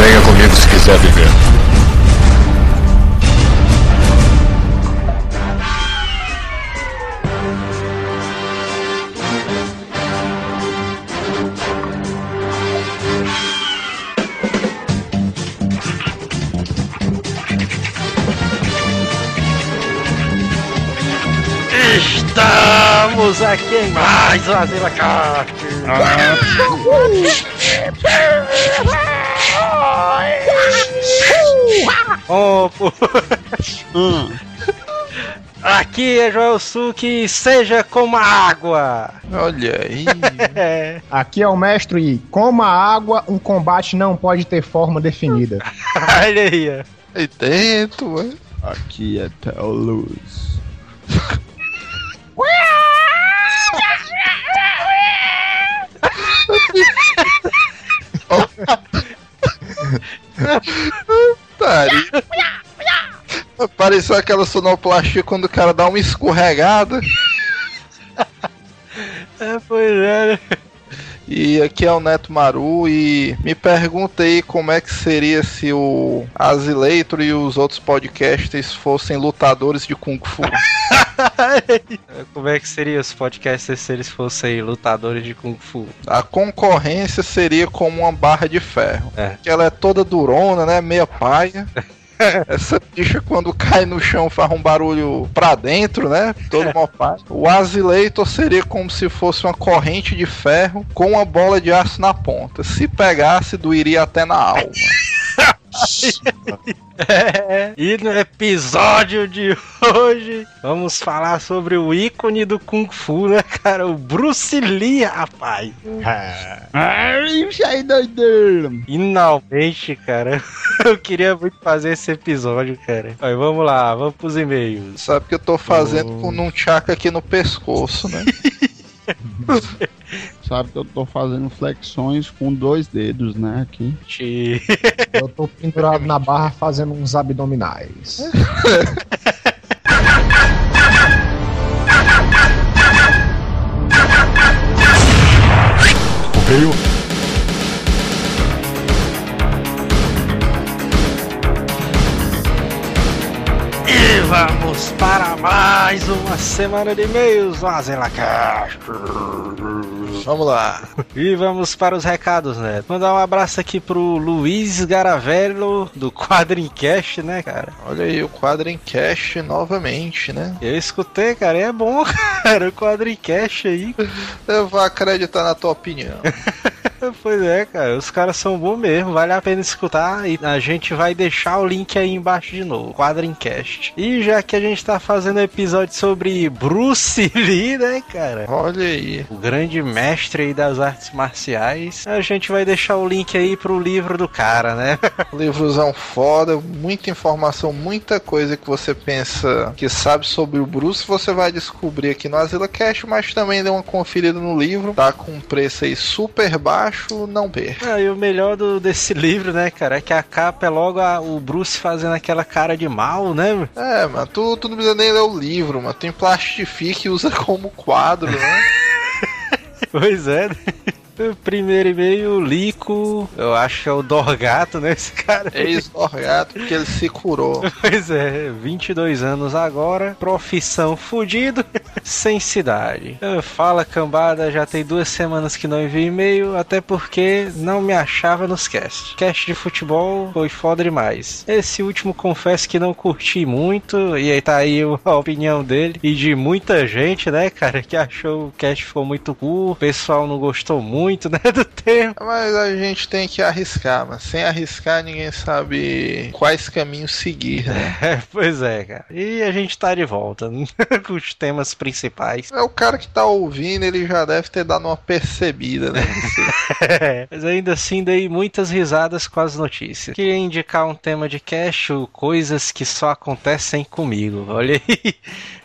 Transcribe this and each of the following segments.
Venha comigo se quiser viver. Estamos aqui em mais uma Zila Cast. Oh, pô. Aqui é Joel Suki, seja como a água. Olha aí. Aqui é o mestre e, como a água, um combate não pode ter forma definida. Olha aí. Aí dentro, mano. Aqui é Theo Luz. Pare. Pareceu aquela sonoplastia quando o cara dá uma escorregada. É, pois é. E aqui é o Neto Maru e me perguntei como é que seria se o Azileitor e os outros podcasters fossem lutadores de Kung Fu. Como é que seria os podcasts se eles fossem lutadores de Kung Fu? A concorrência seria como uma barra de ferro. É. Que ela é toda durona, né? Meia paia. Essa bicha quando cai no chão faz um barulho pra dentro, né? Todo mofado. O Azileitor seria como se fosse uma corrente de ferro com uma bola de aço na ponta. Se pegasse, doeria até na alma. É, e no episódio de hoje vamos falar sobre o ícone do Kung Fu, né, cara? O Bruce Lee, rapaz. Ai, aí doideira. Finalmente, cara. Eu queria muito fazer esse episódio, cara. Mas vamos lá, vamos pros e-mails. Sabe que eu tô fazendo com um tchaca aqui no pescoço, né? Sabe que eu tô fazendo flexões com dois dedos, né? Aqui. Eu tô pendurado na barra fazendo uns abdominais. Correio. Vamos para mais uma semana de e-mails, Vazelacast. Vamos lá. E vamos para os recados, né? Mandar um abraço aqui pro Luiz Garavello do Quadrincast, né, cara? Olha aí o cash novamente, né? Eu escutei, cara, e é bom, cara, o Quadrincast aí. Eu vou acreditar na tua opinião. Pois é, cara, os caras são bons mesmo, vale a pena escutar e a gente vai deixar o link aí embaixo de novo, Quadrincast. E já que a gente tá fazendo episódio sobre Bruce Lee, né, cara? Olha aí. O grande mestre aí das artes marciais, a gente vai deixar o link aí pro livro do cara, né? Livrozão foda, muita informação, muita coisa que você pensa que sabe sobre o Bruce, você vai descobrir aqui no Azila Cash, mas também dê uma conferida no livro. Tá com um preço aí super baixo, não perca. Ah, e o melhor do, desse livro, né, cara, é que a capa é logo a- o Bruce fazendo aquela cara de mal, né? É, mas tu, tu não precisa nem ler o livro, mas tu plastifica e usa como quadro, né? Pois é. Primeiro e-mail, Lico, eu acho que é o Dorgato, né, esse cara. Ex-orgato, porque ele se curou. Pois é, 22 anos agora, profissão fudido, sem cidade. Fala cambada, já tem duas semanas que não envio e-mail, até porque não me achava nos cast. Cast de futebol foi foda demais. Esse último confesso que não curti muito, e aí tá aí a opinião dele e de muita gente, né, cara, que achou o cast ficou muito curto, o pessoal não gostou muito, né, do tema. Mas a gente tem que arriscar, mas sem arriscar ninguém sabe quais caminhos seguir, né? É, pois é, cara. E a gente tá de volta com os temas principais. É o cara que tá ouvindo, ele já deve ter dado uma percebida, né? Mas ainda assim dei muitas risadas com as notícias. Queria indicar um tema de cast, o coisas que só acontecem comigo. Olha aí.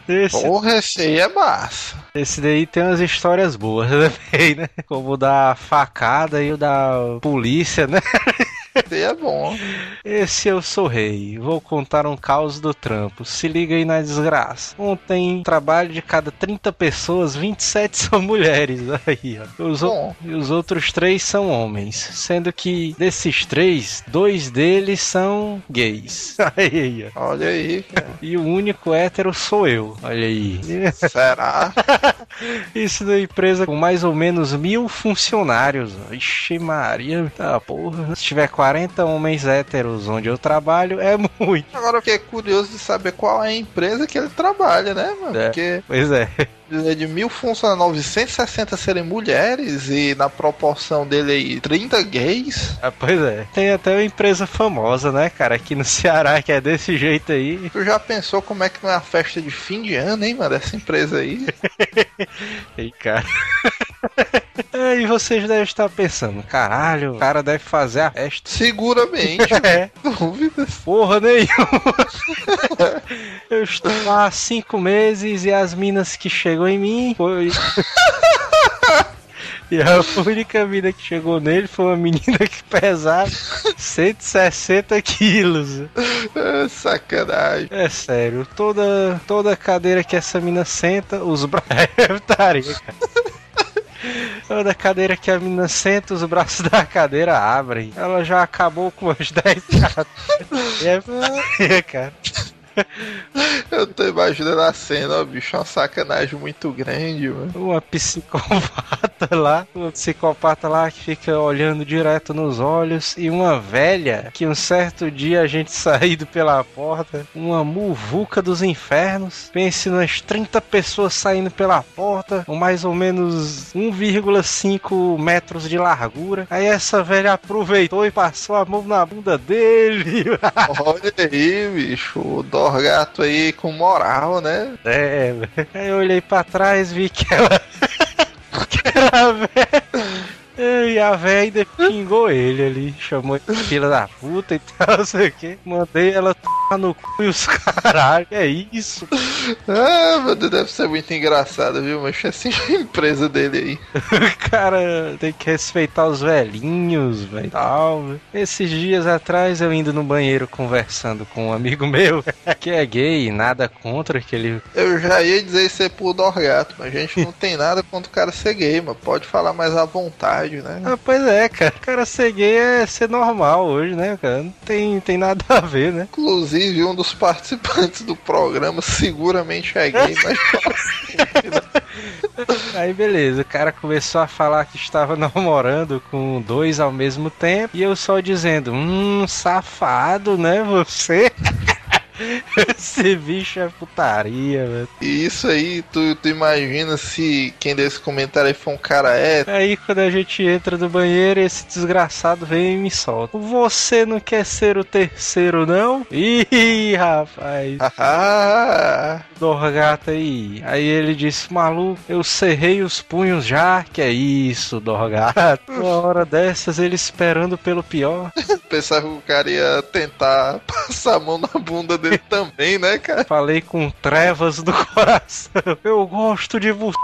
Esse, Porra, esse aí é massa. esse daí tem umas histórias boas também, né? Como o da facada e o da polícia, né? É bom. Esse eu sou rei. Vou contar um caos do trampo. Se liga aí na desgraça. Ontem, trabalho de cada 30 pessoas, 27 são mulheres. Aí, ó. Os, o- Bom. e os outros três são homens. Sendo que desses três, dois deles são gays. Aí, ó. Olha aí, cara. E o único hétero sou eu. Olha aí. Será? Isso na empresa com mais ou menos mil funcionários. ó. Ixi, Maria. Tá, porra. Se tiver 40 homens héteros onde eu trabalho, é muito. Agora eu fiquei curioso de saber qual é a empresa que ele trabalha, né, mano? É. Porque Pois é. É de mil funcionários, 960 serem mulheres e na proporção dele aí 30 gays. Ah, pois é. Tem até uma empresa famosa, né, cara, aqui no Ceará que é desse jeito aí. Tu já pensou como é que não é a festa de fim de ano, hein, mano? Dessa empresa aí. Ei, cara. É, e vocês devem estar pensando, caralho, o cara deve fazer a festa. Seguramente, É, dúvidas. porra nenhuma. Eu estou lá há cinco meses e as minas que chegou em mim foi. E a única mina que chegou nele foi uma menina que pesava 160 quilos. É, sacanagem. É sério, toda, toda cadeira que essa mina senta, os braços. É. Toda cadeira que a mina senta, os braços da cadeira abrem. Ela já acabou com os 10 gatos. É cara. Eu tô imaginando a cena, ó, bicho, uma sacanagem muito grande, mano. Uma psicopata lá, uma psicopata lá que fica olhando direto nos olhos e uma velha que um certo dia a gente saído pela porta, uma muvuca dos infernos. Pense nas 30 pessoas saindo pela porta, com mais ou menos 1,5 metros de largura. Aí essa velha aproveitou e passou a mão na bunda dele. Olha aí, bicho, o Dorgato aí com moral, né? É, eu olhei pra trás vi que ela. que era a véia. E a véia ainda pingou ele ali, chamou ele de filha da puta e tal, não sei o que. Mandei ela tomar no cu e os caralho. É isso. Ah, meu Deus, deve ser muito engraçado, viu? Mas assim a empresa dele aí. O cara tem que respeitar os velhinhos, velho. Tal, velho. Esses dias atrás eu indo no banheiro conversando com um amigo meu que é gay, nada contra que ele Eu já ia dizer isso aí pro Dorgato, mas a gente não tem nada contra o cara ser gay, mas pode falar mais à vontade, né? Ah, pois é, cara. O cara ser gay é ser normal hoje, né, cara? Não tem, tem nada a ver, né? Inclusive, um dos participantes do programa seguramente é gay, mas Aí beleza, o cara começou a falar que estava namorando com dois ao mesmo tempo. E eu só dizendo, hum, safado, né, você? Esse bicho é putaria, velho. E isso aí, tu, tu imagina se quem desse comentário aí for um cara hétero. Aí quando a gente entra no banheiro, esse desgraçado vem e me solta. Você não quer ser o terceiro, não? Ih, rapaz. Ah, Dorgata aí. Aí ele disse, maluco, eu cerrei os punhos já. Que é isso, Dorgata. Uma hora dessas, ele esperando pelo pior. pensava que o cara ia tentar passar a mão na bunda dele também, né, cara? Falei com trevas do coração. Eu gosto de você.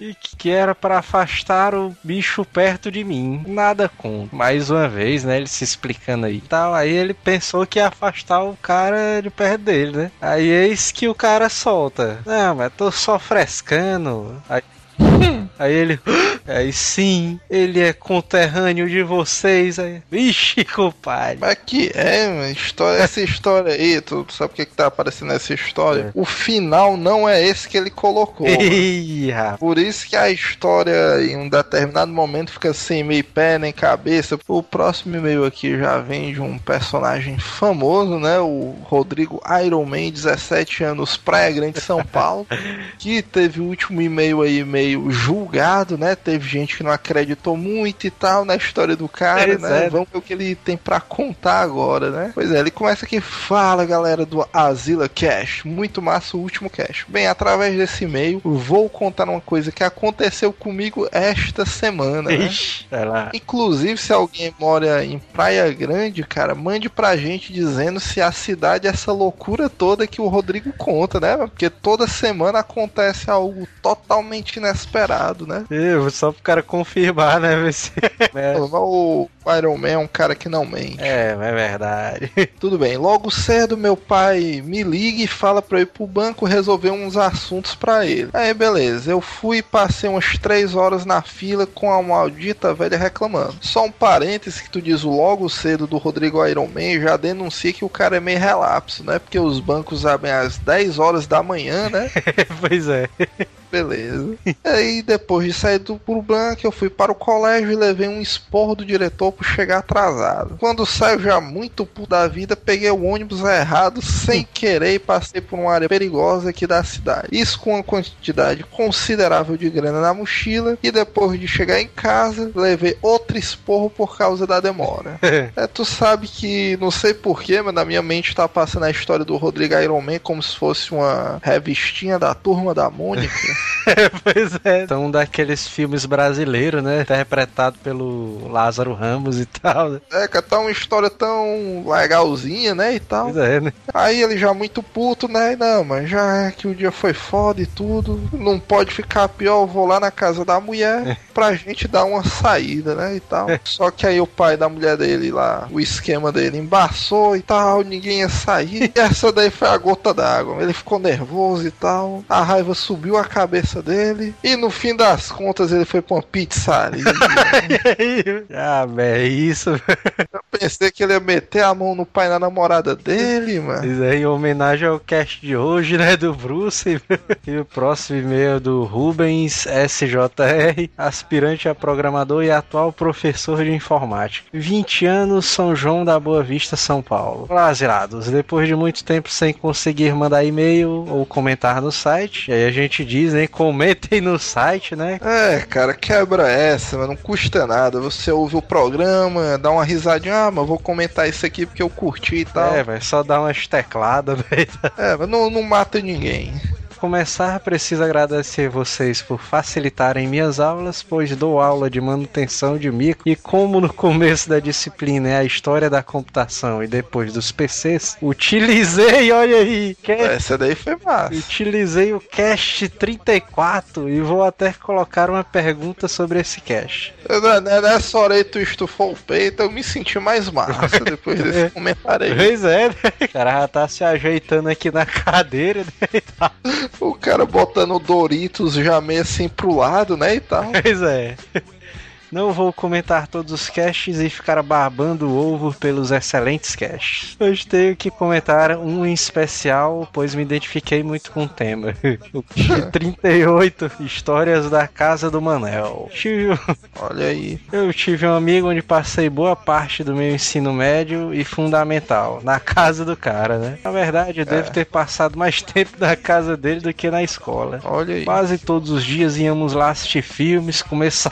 E que era pra afastar o bicho perto de mim. Nada com. Mais uma vez, né? Ele se explicando aí. Tal. Aí ele pensou que ia afastar o cara de perto dele, né? Aí eis que o cara solta. Não, mas tô só frescando. Aí, aí ele. Aí sim, ele é conterrâneo de vocês. Aí, vixe, compadre. Mas que é, mano, história, essa história aí, tu, tu sabe o que, que tá aparecendo nessa história? É. O final não é esse que ele colocou. Por isso que a história em um determinado momento fica sem meio pé nem cabeça. O próximo e-mail aqui já vem de um personagem famoso, né? O Rodrigo Iron Man, 17 anos, Praia Grande, São Paulo. que teve o último e-mail aí meio julgado, né? Teve gente que não acreditou muito e tal na história do cara, Pois né? é. Vamos ver o que ele tem pra contar agora, né? Pois é, ele começa aqui, fala galera do Azila Cash, muito massa o último cash. Bem, através desse e-mail, vou contar uma coisa que aconteceu comigo esta semana, né? Ixi. Inclusive, se alguém mora em Praia Grande, cara, mande pra gente dizendo se a cidade é essa loucura toda que o Rodrigo conta, né? Porque toda semana acontece algo totalmente inesperado. Lado, né? Eu, só pro cara confirmar, né? Ver se... é. O Iron Man é um cara que não mente. é, é verdade. Tudo bem. Logo cedo, meu pai me liga e fala pra eu ir pro banco resolver uns assuntos pra ele. Aí, beleza. Eu fui e passei umas três horas na fila com a maldita velha reclamando. Só um parêntese que tu diz o logo cedo do Rodrigo Iron Man já denuncia que o cara é meio relapso, né? Porque os bancos abrem às 10 horas da manhã, né? pois é. Beleza. Aí depois de sair do Puro Branco, eu fui para o colégio e levei um esporro do diretor por chegar atrasado. Quando saio já muito puto da vida, peguei o ônibus errado sem querer e passei por uma área perigosa aqui da cidade. Isso com uma quantidade considerável de grana na mochila e depois de chegar em casa, levei outro esporro por causa da demora. É, tu sabe que, não sei porquê, mas na minha mente tá passando a história do Rodrigo Iron Man como se fosse uma revistinha da turma da Mônica. pois é. São daqueles filmes brasileiros, né? Interpretado pelo Lázaro Ramos e tal. Né? É, que tá uma história tão legalzinha, né? E tal. Pois é, né? Aí ele já muito puto, né? E Não, mas já que o dia foi foda e tudo, não pode ficar pior, eu vou lá na casa da mulher pra gente dar uma saída, né? E tal. Só que aí o pai da mulher dele lá, o esquema dele embaçou e tal, ninguém ia sair. E essa daí foi a gota d'água. Ele ficou nervoso e tal. A raiva subiu a cabeça dele. E no fim das contas ele foi pra uma pizzaria. ah, é isso. Eu pensei que ele ia meter a mão no pai da namorada dele, mano. Isso aí, em homenagem ao cast de hoje, né? Do Bruce. E o próximo e-mail do Rubens SJR, aspirante a programador e atual professor de informática. 20 anos, São João da Boa Vista, São Paulo. Olá. Depois de muito tempo sem conseguir mandar e-mail ou comentar no site, e aí a gente diz, né? Comentem no site, né? É, cara, quebra essa, mas não custa nada. Você ouve o programa, dá uma risadinha, ah, mas vou comentar isso aqui porque eu curti e tal. É, vai só dar umas tecladas, velho. É, mas não, não mata ninguém. Começar, preciso agradecer vocês por facilitarem minhas aulas, pois dou aula de manutenção de micro e como no começo da disciplina é a história da computação e depois dos PCs, utilizei, olha aí, que- Essa daí foi massa. utilizei o Cast 34 e vou até colocar uma pergunta sobre esse Cast. Eu- né, Nessa hora aí tu estufou o peito, eu me senti mais massa depois desse comentário aí. Pois é, né? O cara já tá se ajeitando aqui na cadeira, né? O cara botando Doritos já meio assim pro lado, né, e tal. Pois é. Não vou comentar todos os caches e ficar barbando o ovo pelos excelentes caches. Hoje tenho que comentar um em especial, pois me identifiquei muito com o tema. O de 38 Histórias da Casa do Manel. Tive- Olha aí. Eu tive um amigo onde passei boa parte do meu ensino médio e fundamental, na casa do cara, né? Na verdade, eu devo ter passado mais tempo na casa dele do que na escola. Olha aí. Quase todos os dias íamos lá assistir filmes, comer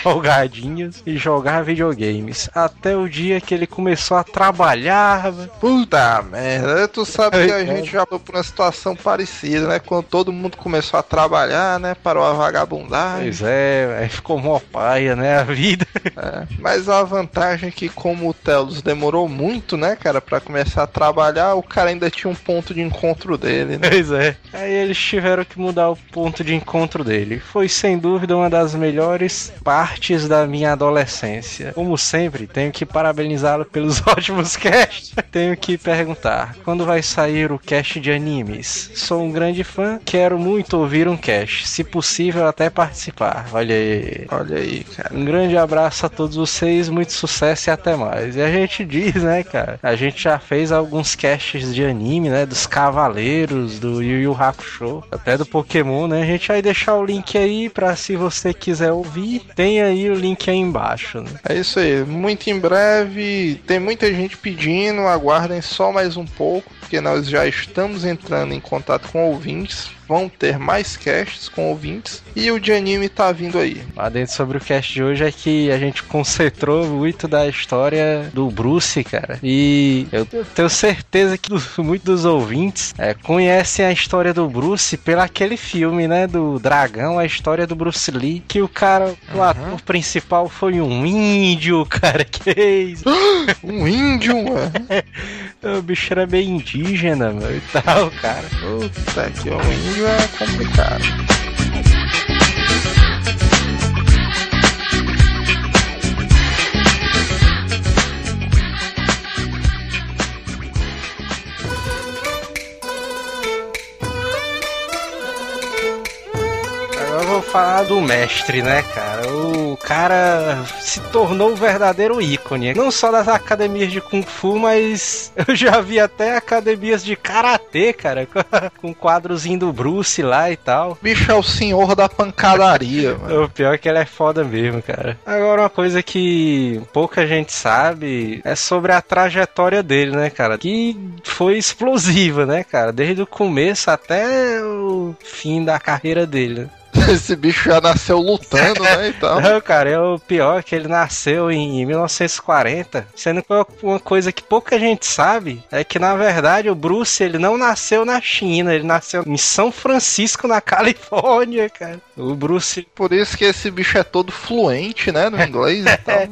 e jogar videogames. Até o dia que ele começou a trabalhar. velho. Puta merda, tu sabe que a Ai, gente já foi por uma situação parecida, né? Quando todo mundo começou a trabalhar, né? Parou a vagabundagem. Pois é, aí ficou mó paia, né? A vida. É. Mas a vantagem é que, como o Telos demorou muito, né, cara, pra começar a trabalhar, o cara ainda tinha um ponto de encontro dele, né? Pois é. Aí eles tiveram que mudar o ponto de encontro dele. Foi sem dúvida uma das melhores partes da minha adolescência. Como sempre, tenho que parabenizá-lo pelos ótimos casts. tenho que perguntar: quando vai sair o cast de animes? Sou um grande fã, quero muito ouvir um cast. Se possível, até participar. Olha aí. Olha aí, cara. Um grande abraço a todos vocês, muito sucesso e até mais. E a gente diz, né, cara? A gente já fez alguns casts de anime, né? Dos Cavaleiros, do Yu Yu Hakusho, até do Pokémon, né? A gente vai deixar o link aí pra se você quiser ouvir, tem aí o link aí embaixo, né? É isso aí. Muito em breve. Tem muita gente pedindo. Aguardem só mais um pouco, porque nós já estamos entrando em contato com ouvintes. Vão ter mais casts com ouvintes. E o de anime tá vindo aí. Lá dentro sobre o cast de hoje é que a gente concentrou muito da história do Bruce, cara. E eu tenho certeza que muitos dos ouvintes é, conhecem a história do Bruce pelo aquele filme, né? Do Dragão, a história do Bruce Lee. Que o cara, o ator principal foi um índio, cara. Que isso? Um índio, mano. O bicho era meio indígena, meu, e tal, cara. Puta que o índio é complicado. Falar do mestre, né, cara? O cara se tornou o verdadeiro ícone. Não só das academias de Kung Fu, mas eu já vi até academias de Karatê, cara, com quadrozinho do Bruce lá e tal. Bicho é o senhor da pancadaria, mano. O pior é que ele é foda mesmo, cara. Agora, uma coisa que pouca gente sabe é sobre a trajetória dele, né, cara? Que foi explosiva, né, cara? Desde o começo até o fim da carreira dele. Esse bicho já nasceu lutando, né? Então. Não, cara, é o pior que ele nasceu em 1940, sendo que uma coisa que pouca gente sabe é que na verdade o Bruce ele não nasceu na China, ele nasceu em São Francisco, na Califórnia, cara. O Bruce Por isso que esse bicho é todo fluente, né? No inglês e tal.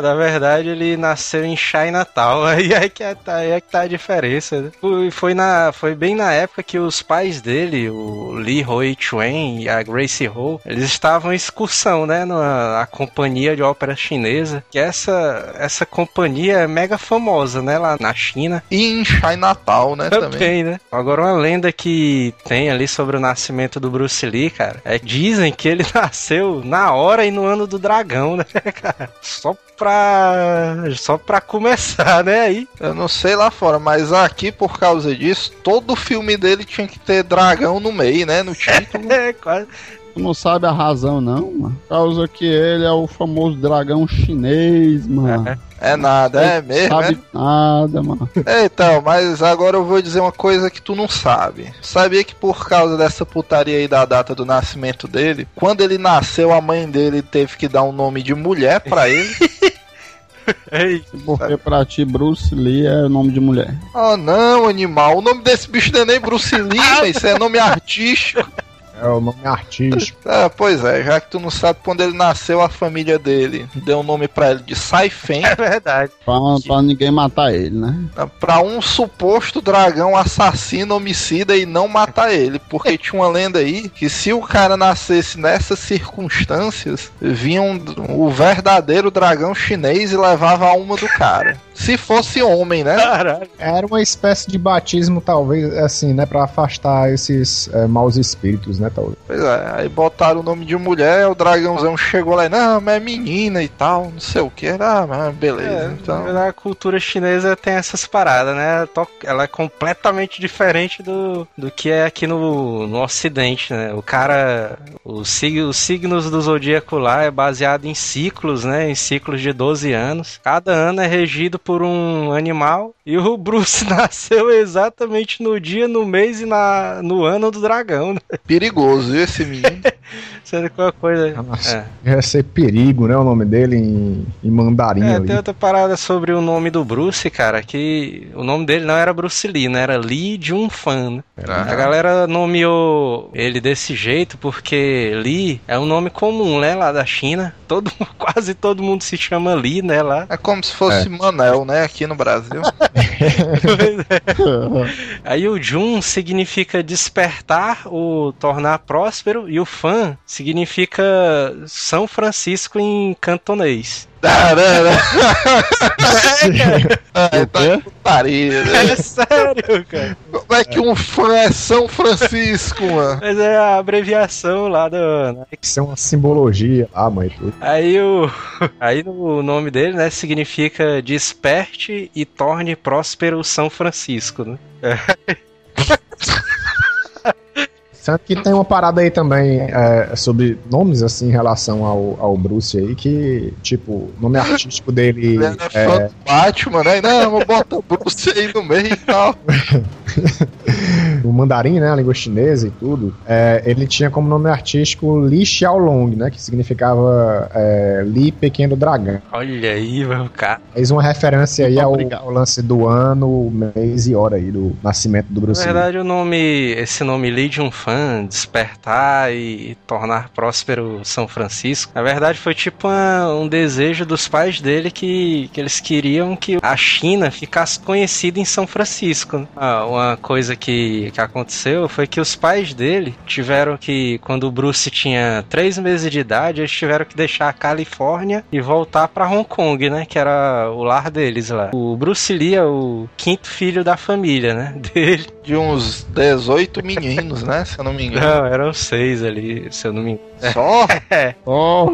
Na verdade, ele nasceu em Chinatown. Aí é que tá, aí é que tá a diferença. né? Foi, foi, na, foi bem na época que os pais dele, o Lee Hoi Chuen e a Gracie Ho, eles estavam em excursão, né? Na, na companhia de ópera chinesa. Que essa, essa companhia é mega famosa, né? Lá na China. E em Chinatown, né? Também. Também, né? Agora, uma lenda que tem ali sobre o nascimento do Bruce Lee, cara, é dizem que ele nasceu na hora e no ano do dragão, né, cara? Só pra. Só pra começar, né? Aí. Eu não sei lá fora, mas aqui, por causa disso, todo filme dele tinha que ter dragão no meio, né? No título. É, quase. Tu não sabe a razão, não, mano. Por causa que ele é o famoso dragão chinês, mano. É nada, é mesmo, é? sabe nada, mano. Então, mas agora eu vou dizer uma coisa que tu não sabe. Sabia que por causa dessa putaria aí da data do nascimento dele, quando ele nasceu, a mãe dele teve que dar um nome de mulher pra ele. Ei, Porque pra ti, Bruce Lee é nome de mulher. oh não, animal, o nome desse bicho não é nem Bruce Lee, mas isso é nome artístico. É o nome artístico. Ah, pois é, já que tu não sabe, quando ele nasceu, a família dele deu o nome pra ele de Saifen, é verdade. Pra, pra ninguém matar ele, né? pra um suposto dragão assassino, homicida e não matar ele. Porque tinha uma lenda aí que se o cara nascesse nessas circunstâncias, vinha um- o verdadeiro dragão chinês e levava a alma do cara. Se fosse homem, né? Caralho. Era uma espécie de batismo, talvez, assim, né? Pra afastar esses é, maus espíritos, né? Talvez. Pois é, aí botaram o nome de mulher, o dragãozão chegou lá e, não, mas é menina e tal, não sei o que. Ah, mas beleza. É, então, a cultura chinesa tem essas paradas, né? Ela é completamente diferente do, do que é aqui no, no ocidente, né? O cara, os, sig- os signos do zodíaco lá é baseado em ciclos, né? Em ciclos de 12 anos. Cada ano é regido por um animal e o Bruce nasceu exatamente no dia, no mês e na, no ano do dragão, né? perigoso, viu, esse menino? Sendo que uma coisa... Nossa, É. ia ser perigo, né? O nome dele em, em mandarim É, ali. tem outra parada sobre o nome do Bruce, cara, que o nome dele não era Bruce Lee, né? Era Lee Jun-fan. né? A galera nomeou ele desse jeito porque Lee é um nome comum, né? Lá da China. Todo, quase todo mundo se chama Lee, né? Lá. É como se fosse Manel, né, aqui no Brasil. Aí o Jun significa despertar, o tornar próspero, e o Fan significa São Francisco em cantonês. Tarara. Ai, tá putaria, né? É sério, cara. Como é que um fã é São Francisco, mano? Mas é a abreviação lá do. né? Isso é uma simbologia. Ah, mãe, tudo. Aí o. Aí o nome dele, né, significa desperte e torne próspero São Francisco, né? Sendo que tem uma parada aí também é, sobre nomes, assim, em relação ao, ao Bruce aí, que, tipo, o nome artístico dele Ele fã é, do Batman, né? Não, vou botar o Bruce aí no meio e tal. o mandarim, né, a língua chinesa e tudo, é, ele tinha como nome artístico Li Xiaolong, né, que significava é, Li Pequeno Dragão. Olha aí, meu cara. Fez uma referência aí ao, ao lance do ano, mês e hora aí do nascimento do Na Bruce Lee. verdade, o nome, esse nome Lee de despertar e tornar próspero São Francisco, na verdade foi tipo um desejo dos pais dele que, que eles queriam que a China ficasse conhecida em São Francisco. Ah, uma coisa que, que aconteceu foi que os pais dele tiveram que, quando o Bruce tinha três meses de idade, eles tiveram que deixar a Califórnia e voltar para Hong Kong, né? Que era o lar deles lá. O Bruce Lee é o quinto filho da família, né? Dele. De uns 18 meninos, né? Se eu não me engano. Não, eram seis ali, se eu não me engano. Só? Oh,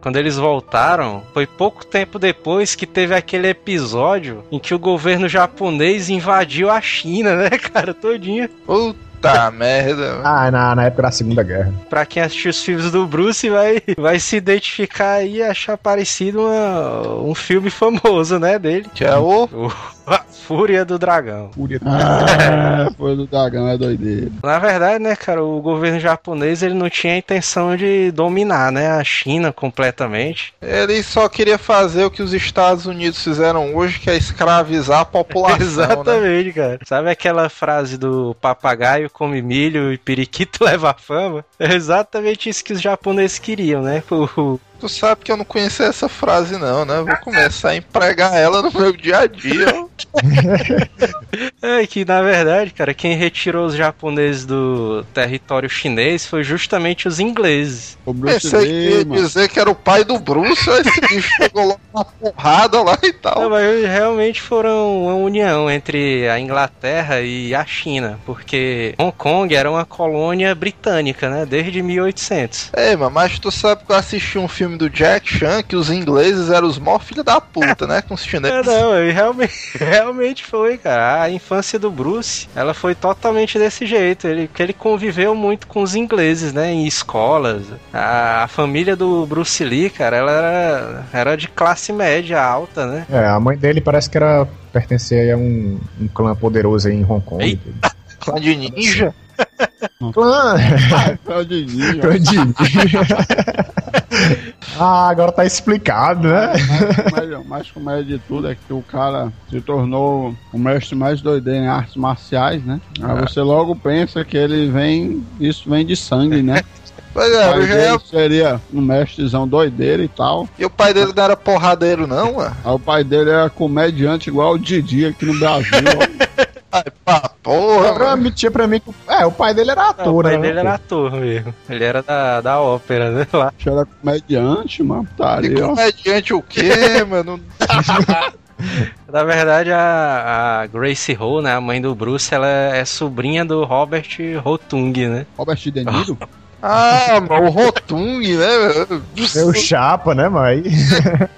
Quando eles voltaram, foi pouco tempo depois que teve aquele episódio em que o governo japonês invadiu a China, né, cara, todinha. Puta merda. Ah, na, na época da Segunda Guerra. Pra quem assistiu os filmes do Bruce vai, vai se identificar aí e achar parecido uma- um filme famoso, né, dele. Que é o. O Fúria do Dragão. Fúria. ah, foi do dragão, é doideira. Na verdade, né, cara, o governo japonês ele não tinha a intenção de dominar, né, a China completamente. Ele só queria fazer o que os Estados Unidos fizeram hoje, que é escravizar a população. Né? Exatamente, cara. Sabe aquela frase do papagaio come milho e periquito leva fama? É exatamente isso que os japoneses queriam, né? O, Tu sabe que eu não conhecia essa frase, não, né? Vou começar a empregar ela no meu dia a dia. É que na verdade, cara, quem retirou os japoneses do território chinês foi justamente os ingleses. O Bruce Pensei que ia Lee, mano. dizer que era o pai do Bruce, aí esse bicho chegou logo uma porrada lá e Não, tal. mas realmente foram uma união entre a Inglaterra e a China, porque Hong Kong era uma colônia britânica, né? Desde 1800. Ei, mano, mas tu sabe que eu assisti um filme do Jack Chan que os ingleses eram os mó filho da puta, né? Com os É, chineses. não, e realmente, realmente foi, cara. A infância do Bruce, ela foi totalmente desse jeito. Ele, que ele conviveu muito com os ingleses, né? Em escolas. A, a família do Bruce Lee, cara, ela era, era de classe média alta, né? É, a mãe dele parece que era pertencer a um, um clã poderoso aí em Hong Kong. Clã de ninja. Clã! É o de... ah, agora tá explicado, né? Mais comédia, mais comédia de tudo é que o cara se tornou o mestre mais doideiro em artes marciais, né? Aí você logo pensa que ele vem. Isso vem de sangue, né? Pois é, eu já ia... seria um mestrezão doideiro e tal. E o pai dele não era porradeiro, não, mano? Aí o pai dele era comediante igual o Didi aqui no Brasil. Ai, pá, porra, Pra mim, tinha pra mim que. É, o pai dele era Não, o ator, pai né? dele era ator mesmo. Ele era da, da ópera, né? Lá. Ele era comediante, mano. E Putaria, ó. comediante o quê, mano? Na verdade, a, a Gracie Ho, né? A mãe do Bruce, ela é sobrinha do Robert Rotung, né? Robert De Niro? Ah, o Rotung, né? É o Chapa, né, mas.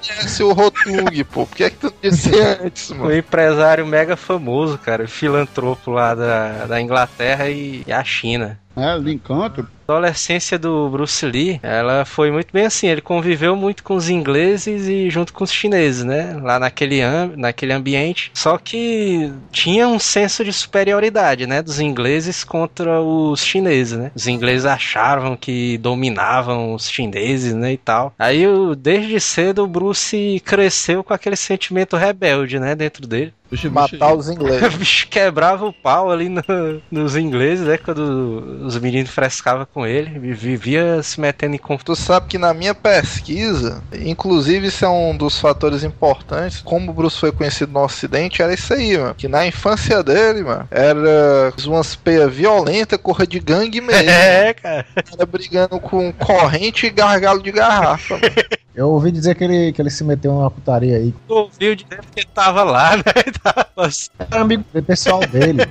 conhece o Rotung, pô. Por que é que tu disse antes, Um mano? empresário mega famoso, cara. Filantropo lá da, da Inglaterra e, e a China. É, Lincanto. A adolescência do Bruce Lee, ela foi muito bem assim. Ele conviveu muito com os ingleses e junto com os chineses, né? Lá naquele, naquele ambiente. Só que tinha um senso de superioridade, né? Dos ingleses contra os chineses, né? Os ingleses achavam que dominavam os chineses, né? E tal. Aí, desde cedo, o Bruce cresceu com aquele sentimento rebelde, né? Dentro dele. Bicho, bicho, Matar os O ingleses. bicho quebrava o pau ali no- nos ingleses, né? Quando os meninos frescavam com ele. vi- Vivia se metendo em conflito. Tu sabe que na minha pesquisa, inclusive isso é um dos fatores importantes, como o Bruce foi conhecido no ocidente, era isso aí, mano. Que na infância dele, mano, era umas peias violentas, corra de gangue mesmo. É, cara. Era brigando com corrente e gargalo de garrafa. mano. Eu ouvi dizer que ele, que ele se meteu numa putaria aí. Ouviu dizer porque tava lá, né? Tava assim. Era amigo pessoal dele.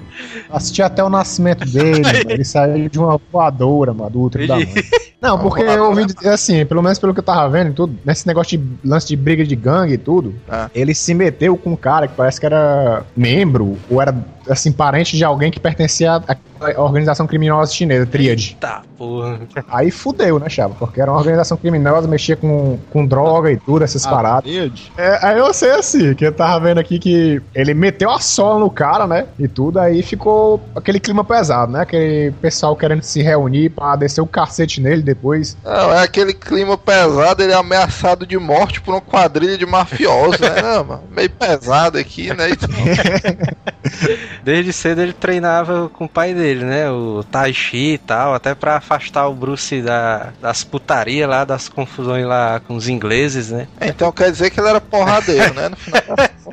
Assisti até o nascimento dele. mano. Ele saiu de uma voadora, mano, do útero da mãe. Não, porque eu ouvi dizer, assim, pelo menos pelo que eu tava vendo e tudo, nesse negócio de lance de briga de gangue e tudo, Ah. ele se meteu com um cara que parece que era membro, ou era, assim, parente de alguém que pertencia à organização criminosa chinesa, Tríade. Tá, porra. Aí fudeu, né, Chava? Porque era uma organização criminosa, mexia com, com droga e tudo, essas a paradas. rede. É, aí eu sei assim, que eu tava vendo aqui que ele meteu a sola no cara, né? E tudo, aí ficou aquele clima pesado, né? Aquele pessoal querendo se reunir pra descer o cacete nele depois. Não, é aquele clima pesado, ele é ameaçado de morte por uma quadrilha de mafiosos, né? Não, mano, meio pesado aqui, né? Então, Desde cedo ele treinava com o pai dele, né? O Tai Chi e tal, até pra afastar o Bruce da, das putarias lá, das confusões lá com os ingleses, né? então quer dizer que ele era porradeiro, né? No final.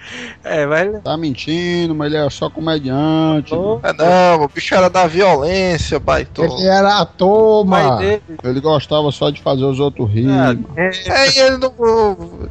É, mas. Tá mentindo, mas ele é só comediante. Oh. É, não, o bicho era da violência, baito. Ele era ator, pai mano. Ele gostava só de fazer os outros rir. Ah. É, e ele não.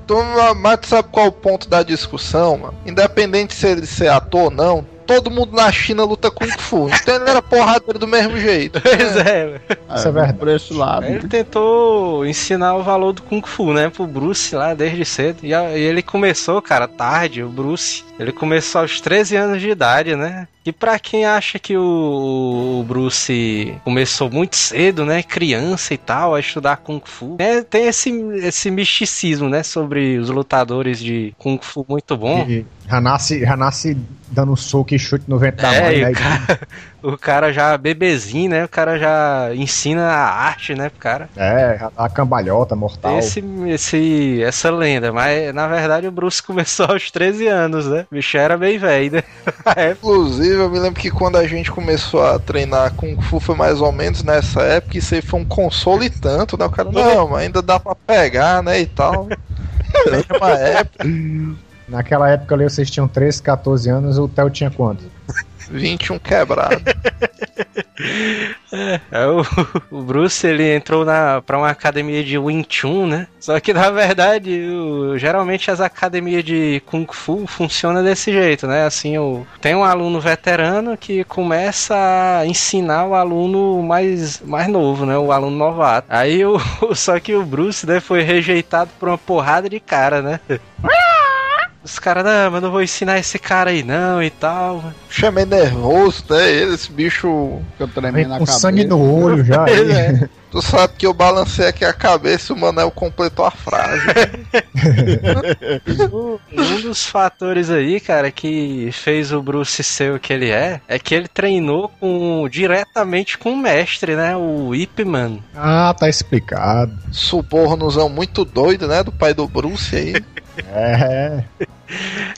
Tu, mas tu sabe qual é o ponto da discussão, mano? Independente se ele ser ator ou não, todo mundo na China luta Kung Fu. Então ele era porradeiro do mesmo jeito. Pois é, velho. Isso é verdade. Por esse lado. Ele tentou ensinar o valor do Kung Fu, né, pro Bruce lá desde cedo. E, e ele começou, cara, tarde, o Bruce. Ele começou aos 13 anos de idade, né? E pra quem acha que o, o Bruce começou muito cedo, né, criança e tal, a estudar Kung Fu, né, tem esse, esse misticismo, né, sobre os lutadores de Kung Fu muito bom. E já nasce, já nasce dando soco e chute no vento da É, mãe, e né? o cara, o cara já bebezinho, né? O cara já ensina a arte, né, pro cara. É, a cambalhota mortal. Esse, esse, essa lenda, mas na verdade o Bruce começou aos 13 anos, né? O bicho era bem velho, né? É, Inclusive, eu me lembro que quando a gente começou a treinar Kung Fu foi mais ou menos nessa época, isso aí foi um console e tanto, né? O cara, não, ainda dá pra pegar, né? E tal. Mesma época, Naquela época ali vocês tinham 13, 14 anos, o Theo tinha quanto? 21 quebrado. é, o, o Bruce ele entrou na, pra uma academia de Wing Chun, né? Só que na verdade, o- geralmente as academias de Kung Fu funcionam desse jeito, né? Assim, o, tem um aluno veterano que começa a ensinar o aluno mais, mais novo, né? O aluno novato. Aí o, só que o Bruce, né, foi rejeitado por uma porrada de cara, né? Os caras, não, mas não vou ensinar esse cara aí não e tal. Chamei nervoso, né? Ele, esse bicho. Fica Vem tremendo na com cabeça. sangue no olho já. É. Tu sabe que eu balancei aqui a cabeça e o Manel completou a frase. Um dos fatores aí, cara, que fez o Bruce ser o que ele é, é que ele treinou com, diretamente com o mestre, né? O Ip Man. Ah, tá explicado. Subornozão muito doido, né? Do pai do Bruce aí. É.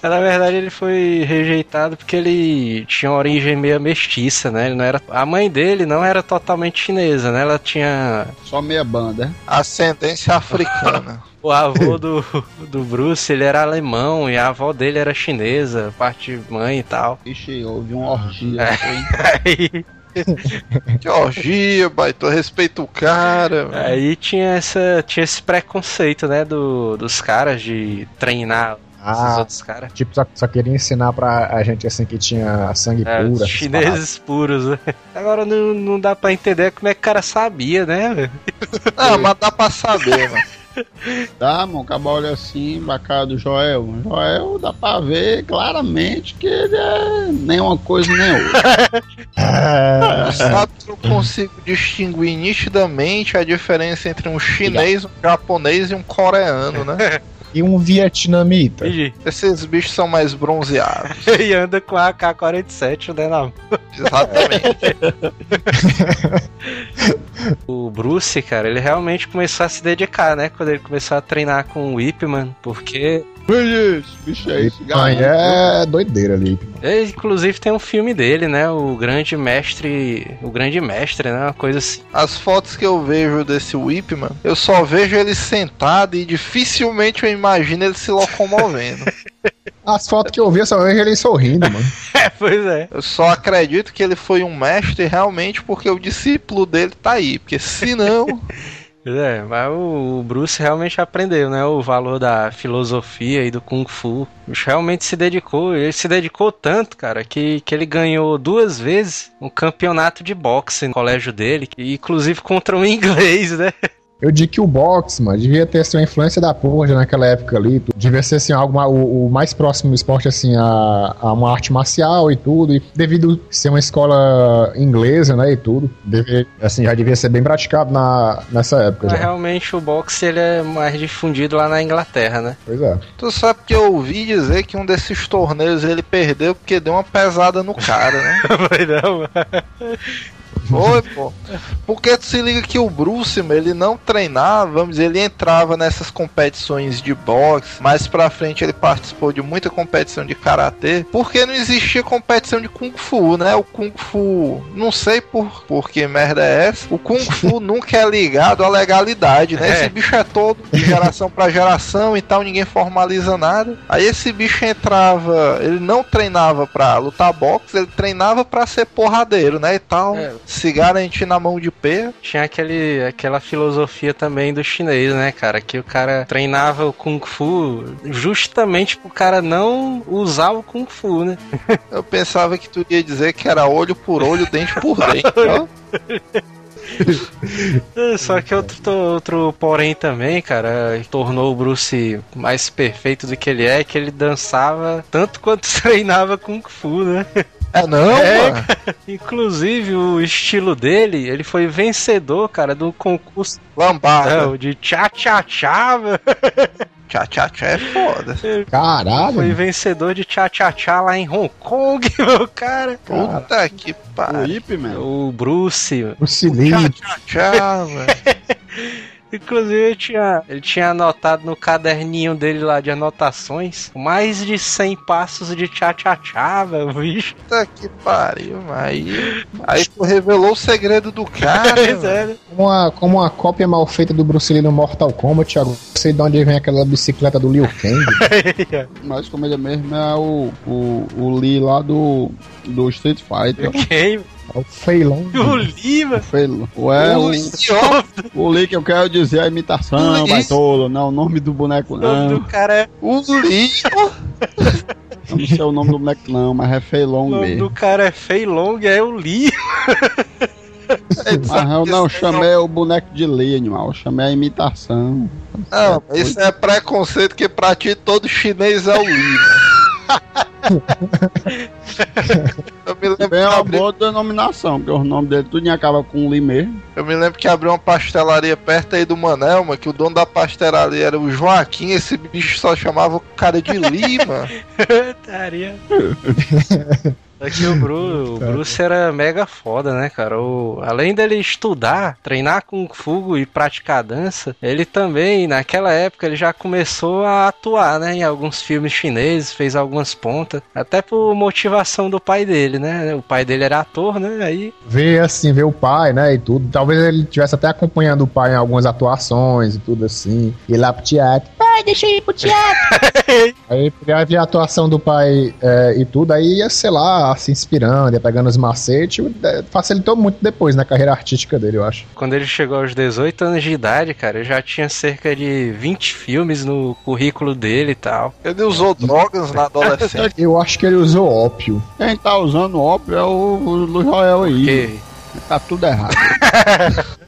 Na verdade, ele foi rejeitado porque ele tinha uma origem meio mestiça, né? Ele não era... A mãe dele não era totalmente chinesa, né? Ela tinha. Só meia banda. Ascendência africana. O avô do, do Bruce, ele era alemão e a avó dele era chinesa, parte de mãe e tal. Ixi, houve uma orgia. É. Que orgia, baito. Respeita o cara. mano. Aí tinha, essa, tinha esse preconceito, né, do, dos caras de treinar esses Ah, outros caras. tipo, só, só queria ensinar pra a gente assim que tinha sangue É, puro. chineses puros, né? Agora não, não dá pra entender como é que o cara sabia, né? velho? Ah, mas dá pra saber, mano. Dá, mano, acaba olha assim, pra cara do Joel. Joel dá pra ver claramente que ele é nem uma coisa nem outra. paradas. Tu sabe que eu consigo distinguir nitidamente a diferença entre um chinês, um japonês e um coreano, né? E um vietnamita. Entendi. Esses bichos são mais bronzeados. E anda com a AK-47, né? Na... Exatamente. O Bruce, cara, ele realmente começou a se dedicar, né? Quando ele começou a treinar com o Ip Man, porque Esse bicho Mãe, garoto. é doideira ali. ele, inclusive tem um filme dele, né? O Grande Mestre, o Grande Mestre, né? Uma coisa assim. As fotos que eu vejo desse Whipman, eu só vejo ele sentado e dificilmente eu imagino ele se locomovendo. As fotos que eu vi, eu só vejo ele sorrindo, mano. É, pois é. Eu só acredito que ele foi um mestre realmente porque o discípulo dele tá aí. Porque se não, Pois é, mas o Bruce realmente aprendeu, né? O valor da filosofia e do Kung Fu. O bicho realmente se dedicou. Ele se dedicou tanto, cara, que, que ele ganhou duas vezes um campeonato de boxe no colégio dele. Inclusive contra um inglês, né? Eu digo que o boxe, mano, devia ter assim, uma influência da porra naquela época ali. Devia ser assim, algo, o, o mais próximo esporte assim, a, a uma arte marcial e tudo. E devido ser uma escola inglesa, né, e tudo, devia, assim, já devia ser bem praticado na, nessa época Mas já. realmente o boxe ele é mais difundido lá na Inglaterra, né? Pois é. tu sabe que eu ouvi dizer que um desses torneios ele perdeu porque deu uma pesada no cara, né? Foi não, Foi, pô. Porque tu se liga que o Bruce, ele não treinava, vamos dizer, ele entrava nessas competições de boxe. Mais pra frente ele participou de muita competição de karatê, porque não existia competição de kung fu, né? O kung fu, não sei por, por que merda é essa. O kung fu nunca é ligado à legalidade, né? É. Esse bicho é todo de geração pra geração e tal, ninguém formaliza nada. Aí esse bicho entrava, ele não treinava pra lutar boxe, ele treinava pra ser porradeiro, né? E tal, É. se garantir na mão de pé. Tinha aquele, aquela filosofia também do chinês, né, cara? Que o cara treinava o Kung Fu justamente pro cara não usar o Kung Fu, né? Eu pensava que tu ia dizer que era olho por olho, dente por dente. ó. Só que outro, outro porém também, cara, tornou o Bruce mais perfeito do que ele é, que ele dançava tanto quanto treinava Kung Fu, né? É não, É. Inclusive, o estilo dele, ele foi vencedor, cara, do concurso Lambada. não, de tchá-tchá-tchá, velho. Tchá, tchá, tchá é foda. Caralho. Foi vencedor de tchá-tchá-tchá lá em Hong Kong, meu cara. Puta que O pariu. O Bruce, O cilindro. Tchá, tchá, tchá, velho. Inclusive ele tinha, ele tinha anotado no caderninho dele lá de anotações mais de 100 passos de tchá-tchá-tchá, velho, bicho. Puta que pariu, aí. Aí tu revelou o segredo do cara. Pois velho. é, né? Como uma, como uma cópia mal feita do Bruce Lee no Mortal Kombat, agora não sei de onde vem aquela bicicleta do Liu Kang. Mas como ele mesmo é o, o, o Lee lá do, do Street Fighter. Quem? É o Fei Long. O Lima. Foi, ou é o, Idiota, o Lee que eu quero dizer a imitação, vai tolo, não o nome do boneco O nome não. do cara é. o. Eu não sei o nome do boneco não, mas é O Feilong nome mesmo. do cara é Fei Long, é o Lee. Mas eu não chamei o boneco de Lee, animal. Eu chamei a imitação. Não, isso é preconceito que pra ti todo chinês é o Lima. Eu, me lembro É uma abri, boa denominação, porque o nome dele tudo acaba com mesmo. eu me lembro que abriu uma pastelaria perto aí do Manelma, que o dono da pastelaria era o Joaquim, esse bicho só chamava o cara de Lima. Taria. Aqui o, Bru, o Bruce era mega foda, né, cara? O, além dele estudar, treinar com fogo e praticar dança, ele também, naquela época, ele já começou a atuar, né, em alguns filmes chineses, fez algumas pontas, até por motivação do pai dele, né? O pai dele era ator, né? Aí Ver assim, ver o pai, né? E tudo. Talvez ele estivesse até acompanhando o pai em algumas atuações e tudo assim. Ir lá pro teatro. Pai, deixa eu ir pro teatro. aí ver a atuação do pai é, e tudo. Aí ia, sei lá, se inspirando, ia pegando os macetes. é, Facilitou muito depois na carreira artística dele, eu acho. Quando ele chegou aos 18 anos de idade, cara, ele já tinha cerca de 20 filmes no currículo dele e tal. Ele usou drogas na adolescência. Eu acho que ele usou ópio. Quem tá usando ópio é o, o Luiz aí. Porque, Tá tudo errado.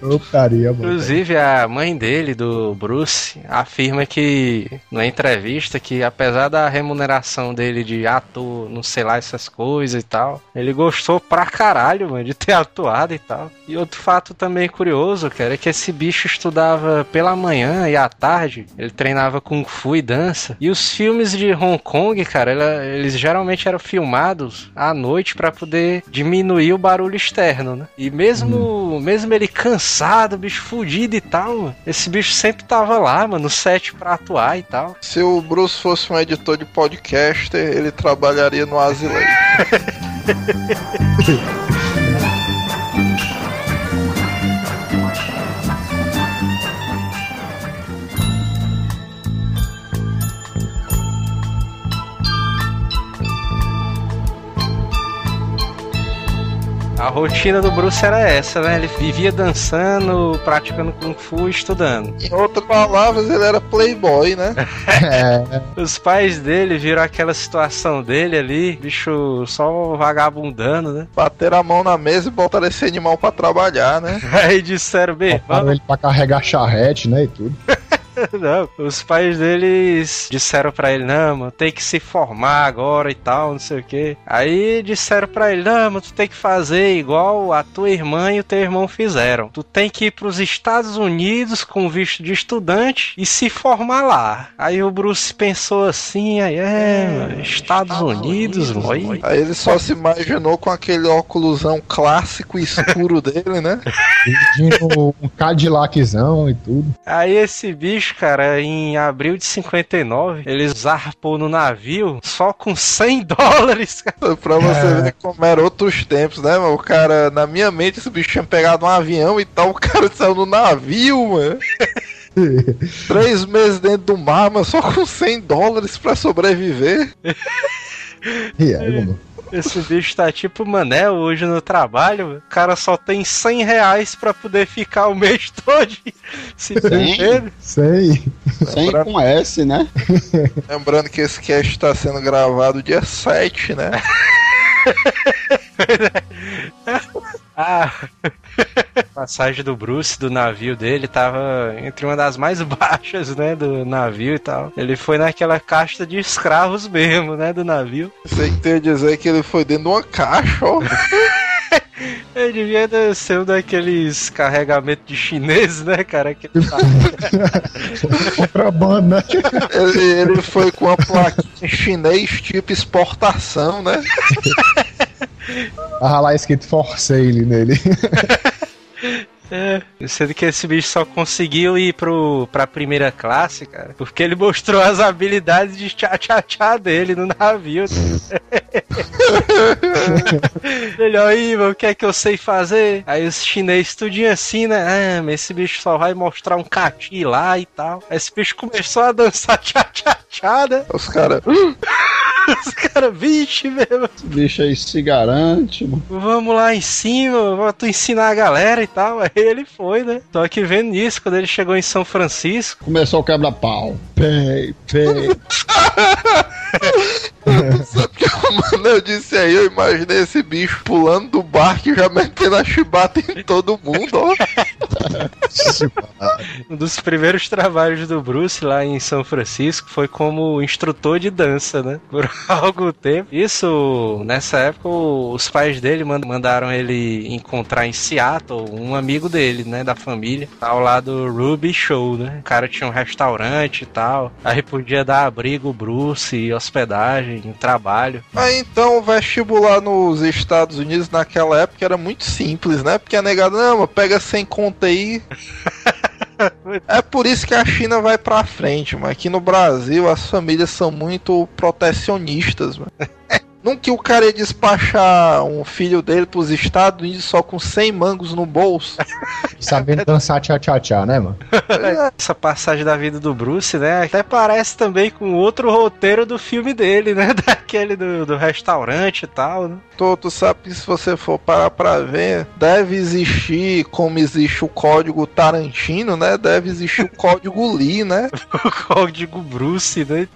Putaria, mano. inclusive, a mãe dele, do Bruce, afirma que, na entrevista, que apesar da remuneração dele de ator, não sei lá, essas coisas e tal, ele gostou pra caralho, mano, de ter atuado e tal. E outro fato também curioso, cara, é que esse bicho estudava pela manhã e à tarde, ele treinava Kung Fu e dança. E os filmes de Hong Kong, cara, ela- eles geralmente eram filmados à noite pra poder diminuir o barulho externo, né? E mesmo, mesmo ele cansado, bicho fudido e tal, esse bicho sempre tava lá, mano, no set pra atuar e tal. Se o Bruce fosse um editor de podcaster, ele trabalharia no Asilei. A rotina do Bruce era essa, né? Ele vivia dançando, praticando Kung Fu e estudando. Em outras palavras, ele era playboy, né? É, Os pais dele viram aquela situação dele ali, bicho só vagabundando, né? Bateram a mão na mesa e botaram esse animal pra trabalhar, né? Aí disseram, bem, botaram vamos, ele pra carregar charrete, né? E tudo. não, os pais deles disseram pra ele, não, mano, tem que se formar agora e tal, não sei o que. Aí disseram pra ele, não, mano, tu tem que fazer igual a tua irmã e o teu irmão fizeram. Tu tem que ir pros Estados Unidos com visto de estudante e se formar lá. Aí o Bruce pensou assim, aí é, mano, Estados, Estados Unidos, Unidos mano. Aí ele só se imaginou com aquele óculosão clássico escuro dele, né? Um Cadillaczão e tudo. Aí esse bicho, cara, em abril de 59, ele zarpou no navio só com 100 dólares, cara. Pra você é. ver como eram outros tempos, né, mano? O cara, na minha mente, esse bicho tinha pegado um avião e tal, o cara saiu no navio, mano. Três meses dentro do mar, mas só com 100 dólares pra sobreviver. E aí, mano? Esse bicho tá tipo Manel hoje no trabalho. O cara só tem 100 reais pra poder ficar o mês todo se divertindo. Sei. 100 com S, né? Lembrando que esse cast tá sendo gravado dia 7, né? ah, passagem do Bruce do navio dele tava entre uma das mais baixas, né, do navio e tal. Ele foi naquela caixa de escravos mesmo, né, do navio. Sei que tem dizer que ele foi dentro de uma caixa, ó. Ele devia ser um daqueles carregamentos de chinês, né, cara? Que Contrabando, né? Ele, ele foi com a plaquinha chinês tipo exportação, né? Ah, lá escrito for sale nele. É, sendo que esse bicho só conseguiu ir pro, pra primeira classe, cara, porque ele mostrou as habilidades de tchá-tchá-tchá dele no navio. Melhor aí, o que é que eu sei fazer? Aí os chineses tudinho assim, né? Ah, mas esse bicho só vai mostrar um cati lá e tal. Aí esse bicho começou a dançar tchá-tchá-tchá, né? Os caras... Os caras, vixe, mesmo. Bicho aí se garante, mano. Vamos lá em cima, vou tu ensinar a galera e tal. Aí ele foi, né? Tô aqui vendo isso, quando ele chegou em São Francisco. Começou o quebra-pau. Pei, pei. Mano, eu disse aí, eu imaginei esse bicho pulando do barco e já metendo a chibata em todo mundo, ó. um dos primeiros trabalhos do Bruce lá em São Francisco foi como instrutor de dança, né? Por algum tempo. Isso, nessa época, os pais dele mandaram ele encontrar em Seattle um amigo dele, né? Da família, ao lado do Ruby Show, né? O cara tinha um restaurante e tal. Aí podia dar abrigo, Bruce, hospedagem, trabalho. Aí então o vestibular nos Estados Unidos naquela época era muito simples, né? Porque a negada, não, pega sem conta aí. É por isso que a China vai pra frente, mas aqui no Brasil as famílias são muito protecionistas, mano. Não que o cara ia despachar um filho dele pros Estados Unidos só com 100 mangos no bolso. Sabendo dançar tchá-tchá-tchá, né, mano? Essa passagem da vida do Bruce, né? Até parece também com outro roteiro do filme dele, né? Daquele do, do restaurante e tal, né? Tu, tu sabe que se você for parar pra ver, deve existir, como existe o código Tarantino, né? Deve existir o código Lee, né? o código Bruce, né?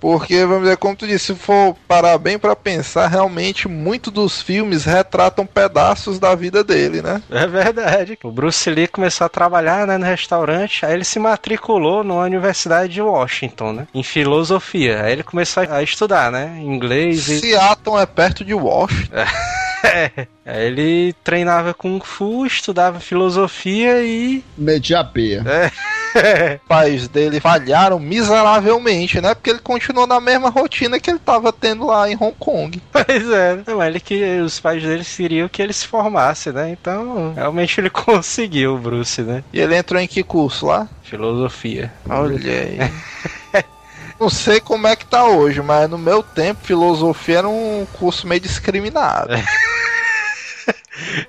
Porque, vamos dizer, como tu disse, se for parar bem para pensar, realmente muitos dos filmes retratam pedaços da vida dele, né? É verdade. O Bruce Lee começou a trabalhar né, no restaurante, aí ele se matriculou na Universidade de Washington, né? Em filosofia. Aí ele começou a estudar, né? Inglês e. Seattle é perto de Washington. É. Ele treinava Kung Fu, estudava filosofia e. Media peia. É. pais dele falharam miseravelmente, né? Porque ele continuou na mesma rotina que ele tava tendo lá em Hong Kong. Pois é. Não, ele que os pais dele queriam que ele se formasse, né? Então, realmente ele conseguiu, Bruce, né? E ele entrou em que curso lá? Filosofia. Olha aí. Não sei como é que tá hoje, mas no meu tempo, filosofia era um curso meio discriminado.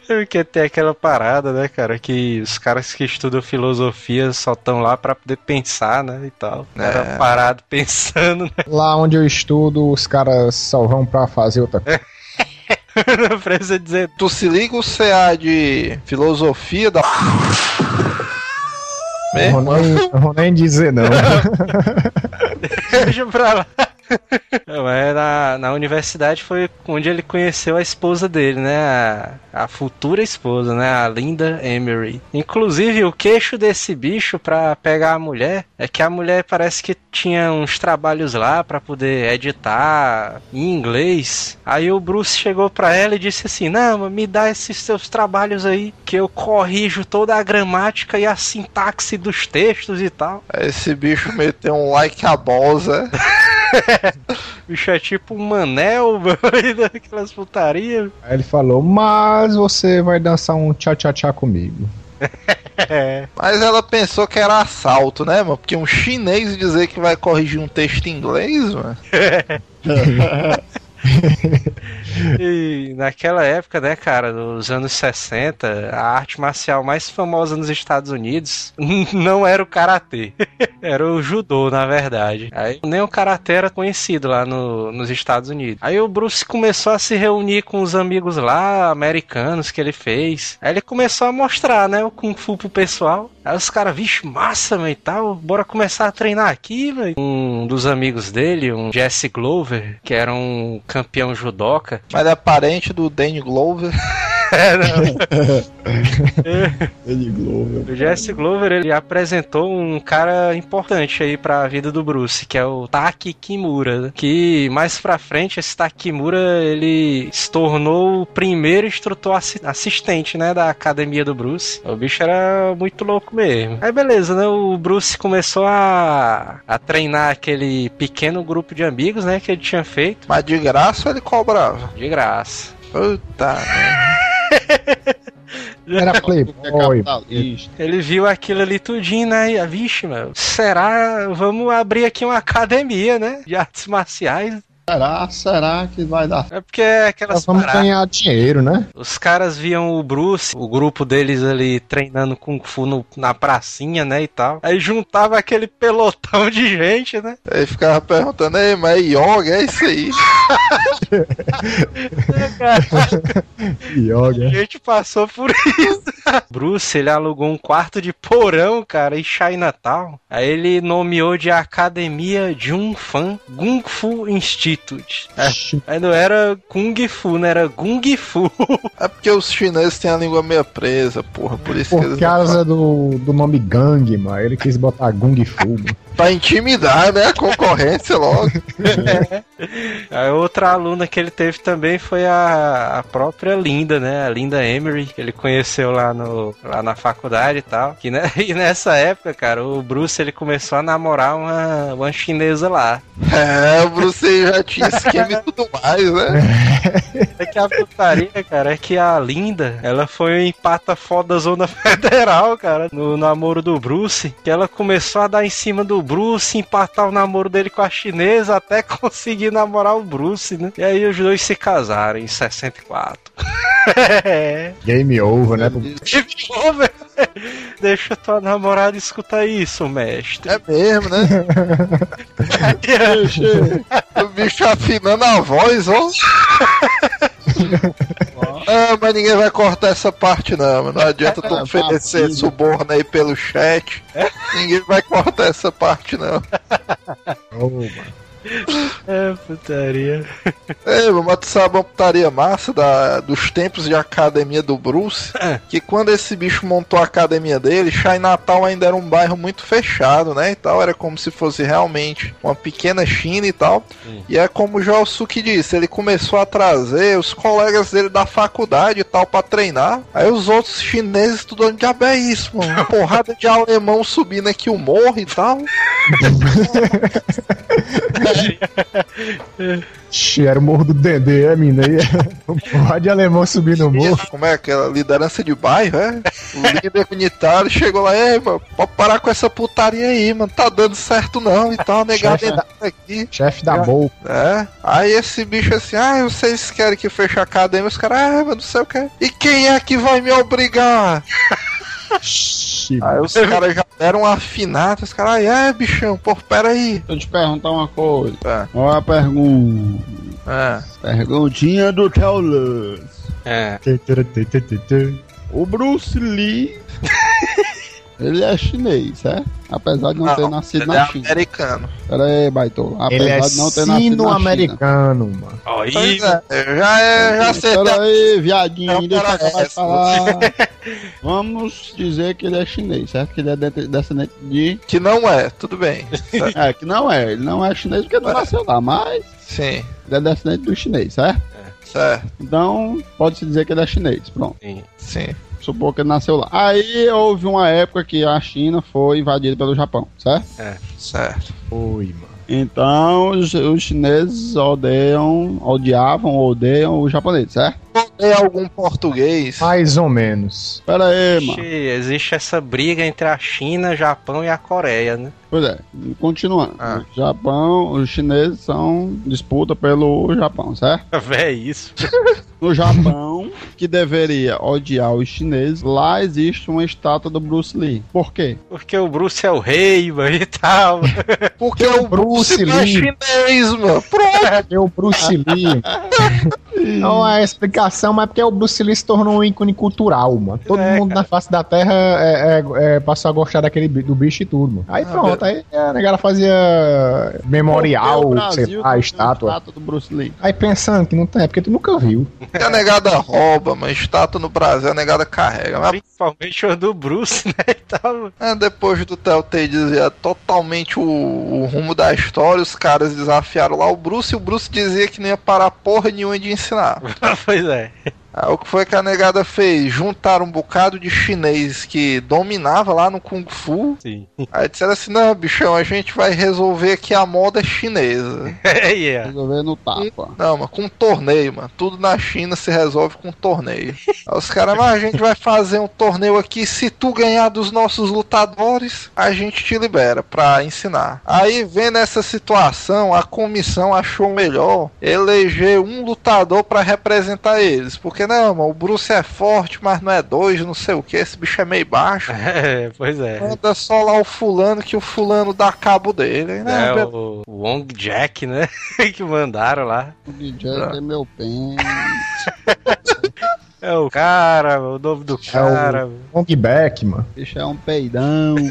Porque tem aquela parada, né, cara, que os caras que estudam filosofia só estão lá para poder pensar, né, e tal. É. Era parado pensando. Né? Lá onde eu estudo, os caras só vão pra fazer outra coisa. Não precisa dizer. Tu se liga o CA de filosofia da. Não vou, nem, não vou nem dizer, não. Deixa pra lá. Não, na, na universidade foi onde ele conheceu a esposa dele, né? A, a futura esposa, né? A Linda Emery. Inclusive, o queixo desse bicho pra pegar a mulher é que a mulher parece que tinha uns trabalhos lá pra poder editar em inglês. Aí o Bruce chegou pra ela e disse assim: Não, me dá esses seus trabalhos aí que eu corrijo toda a gramática e a sintaxe dos textos e tal. Esse bicho meteu um like a bosa. bicho é tipo um manel, daquelas putarias. Aí ele falou, mas você vai dançar um tchá-tchá-tchá comigo. Mas ela pensou que era assalto, né, mano? Porque um chinês dizer que vai corrigir um texto em inglês, mano. e naquela época, né, cara, nos anos 60, a arte marcial mais famosa nos Estados Unidos não era o karatê, era o judô, na verdade. Aí nem o karatê era conhecido lá no, nos Estados Unidos. Aí o Bruce começou a se reunir com os amigos lá, americanos que ele fez. Aí ele começou a mostrar, né, o Kung Fu pro pessoal. Aí os caras, vixe, massa, mano, e tal, bora começar a treinar aqui, velho. Um dos amigos dele, um Jesse Glover, que era um campeão judoca. Mas é parente do Danny Glover. É, não. Ele Glover. O Jesse Glover ele apresentou um cara importante aí pra vida do Bruce, que é o Taki Kimura. Que mais pra frente, esse Taki Kimura ele se tornou o primeiro instrutor assi- assistente, né, da academia do Bruce. O bicho era muito louco mesmo. Aí beleza, né? O Bruce começou a, a treinar aquele pequeno grupo de amigos, né, que ele tinha feito Mas de graça ele cobrava. de graça. Puta. Era É playboy. Ele viu aquilo ali tudinho, né? Vixe, meu, será? Vamos abrir aqui uma academia, né? De artes marciais. Será? Será que vai dar? É porque é aquelas Nós vamos paradas. ganhar dinheiro, né? Os caras viam o Bruce, o grupo deles ali treinando Kung Fu no- na pracinha, né? E tal. Aí juntava aquele pelotão de gente, né? Ele ficava perguntando, ei, mas é yoga, é isso aí. A Yoga. gente passou por isso. Bruce, ele alugou um quarto de porão, cara, em Chinatown. Aí ele nomeou de Academia Jun Fan Kung Fu Institute. Aí não era Kung Fu, né? Era Gung Fu. É porque os chineses têm a língua meio presa, porra. Por isso que Por eles. causa do, do nome Gang, mano. Ele quis botar Gung Fu. mano. Pra intimidar, né? A concorrência logo. A outra aluna que ele teve também foi a, a própria Linda, né? A Linda Emery, que ele conheceu lá, no, lá na faculdade e tal. Que, né? E nessa época, cara, o Bruce ele começou a namorar uma, uma chinesa lá. É, o Bruce já tinha esquema e tudo mais, né? É que a putaria, cara, é que a Linda, ela foi em pata foda zona federal, cara, no namoro do Bruce, que ela começou a dar em cima do Bruce, empatar o namoro dele com a chinesa até conseguir namorar o Bruce, né? E aí os dois se casaram em 64. é. Game over, né? Ô, velho, Deixa tua namorada escutar isso, mestre. É mesmo, né? O bicho afinando a voz, ó. Ah, mas ninguém vai cortar essa parte não. Não adianta tu É, oferecer papinho. suborno aí pelo chat. Ninguém vai cortar essa parte não. Oh, mano. É, putaria. Ei, mas tu sabe uma putaria massa da, dos tempos de academia do Bruce? Que quando esse bicho montou a academia dele, Chinatown ainda era um bairro muito fechado, né? E tal, era como se fosse realmente uma pequena China e tal. E é como o Josuke disse, ele começou a trazer os colegas dele da faculdade e tal pra treinar. Aí os outros chineses tudo onde diabo é isso, mano? Uma porrada de alemão subindo aqui o morro e tal. Xi, era o morro do Dendê, é, mina? Aí, um porra de alemão subindo no morro. Como é aquela liderança de bairro, é? O líder unitário chegou lá, ei, mano, pode parar com essa putaria aí, mano, tá dando certo não e tal, negado aqui. Chefe da boca. É, aí esse bicho assim, ah, vocês querem que feche a academia? Os caras, ah, mas não sei o que. E quem é que vai me obrigar? Xi, Aí os caras já deram uma afinada, os caras, ah, é, bichão, pô, pera aí. Deixa eu te perguntar uma coisa. É. Olha a pergunta. É. Perguntinha do Teolus. É. O Bruce Lee Ele é chinês, certo? Apesar de não, ter nascido ele na é China. americano. Pera aí, Baito. Apesar Ele é de não ter nascido na China. sino-americano, mano. Aí, Pois é, já é, já acertei. Pera aí, viadinho, Não, deixa eu essa. falar. Vamos dizer que ele é chinês, certo? Que ele é de- descendente de. Que não é, tudo bem. É, que não é. Ele não é chinês porque não nasceu lá, mas Sim, ele é descendente do chinês, certo? certo. Então, pode-se dizer que ele é chinês. Pronto. sim. Sim. Supor que ele nasceu lá. Aí houve uma época que a China foi invadida pelo Japão, certo? Certo. Oi, mano. Então os, os chineses odeiam, odiavam, odeiam os japoneses, certo? Tem algum português? Mais ou menos. Pera aí, mano. Existe, existe essa briga entre a China, Japão e a Coreia, né? Pois é, continuando. Ah. O Japão, os chineses são disputa pelo Japão, certo? Véi, isso. No Japão, que deveria odiar os chineses, lá existe uma estátua do Bruce Lee. Por quê? Porque o Bruce é o rei, mano, e tal. Porque o Bruce Bruce é Lee. chinês, mano. Pronto. É o Bruce Lee. Não é explicação, mas porque o Bruce Lee se tornou um ícone cultural, mano. Todo É, mundo na face da terra é, é, é, passou a gostar daquele do bicho e tudo, mano. Aí pronto, aí a negada fazia memorial, o sei Brasil lá, estátua. estátua do Bruce Lee. Aí pensando que não tem, é porque tu nunca viu. A negada rouba, mas estátua no Brasil a negada carrega. Mas Principalmente o do Bruce, né? E tal. é, depois do Telltale dizia totalmente o, o rumo da história, os caras desafiaram lá o Bruce e o Bruce dizia que não ia parar porra nenhuma de ensinar. pois é. Aí o que foi que a negada fez? Juntaram um bocado de chinês que dominava lá no Kung Fu. Sim. Aí disseram assim: não, bichão, a gente vai resolver aqui a moda chinesa. É, yeah. Resolver no tapa. Não, mas com torneio, mano. Tudo na China se resolve com torneio. Aí os caras, mas a gente vai fazer um torneio aqui. Se tu ganhar dos nossos lutadores, a gente te libera pra ensinar. Aí, vendo essa situação, a comissão achou melhor eleger um lutador pra representar eles. Porque, não, mano, o Bruce é forte, mas não é dois, não sei o que. Esse bicho é meio baixo. É, pois é. Manda só lá o fulano que o fulano dá cabo dele. Aí, É né, o o Wong Jack, né? que mandaram lá. O DJ é meu pen. É o cara, o nome do cara. Long back, mano. Bicho é um peidão.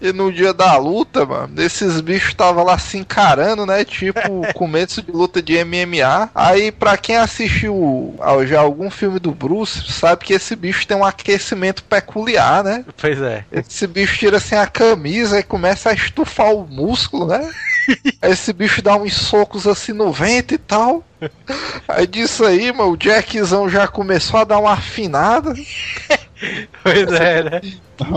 E no dia da luta, mano, esses bichos estavam lá se encarando, né? Tipo, começo de luta de MMA. Aí, pra quem assistiu ao- já algum filme do Bruce, sabe que esse bicho tem um aquecimento peculiar, né? Pois é. Esse bicho tira assim a camisa e começa a estufar o músculo, né? Aí esse bicho dá uns socos assim no vento e tal. Aí disso aí, mano, o Jackzão já começou a dar uma afinada. Pois é, né?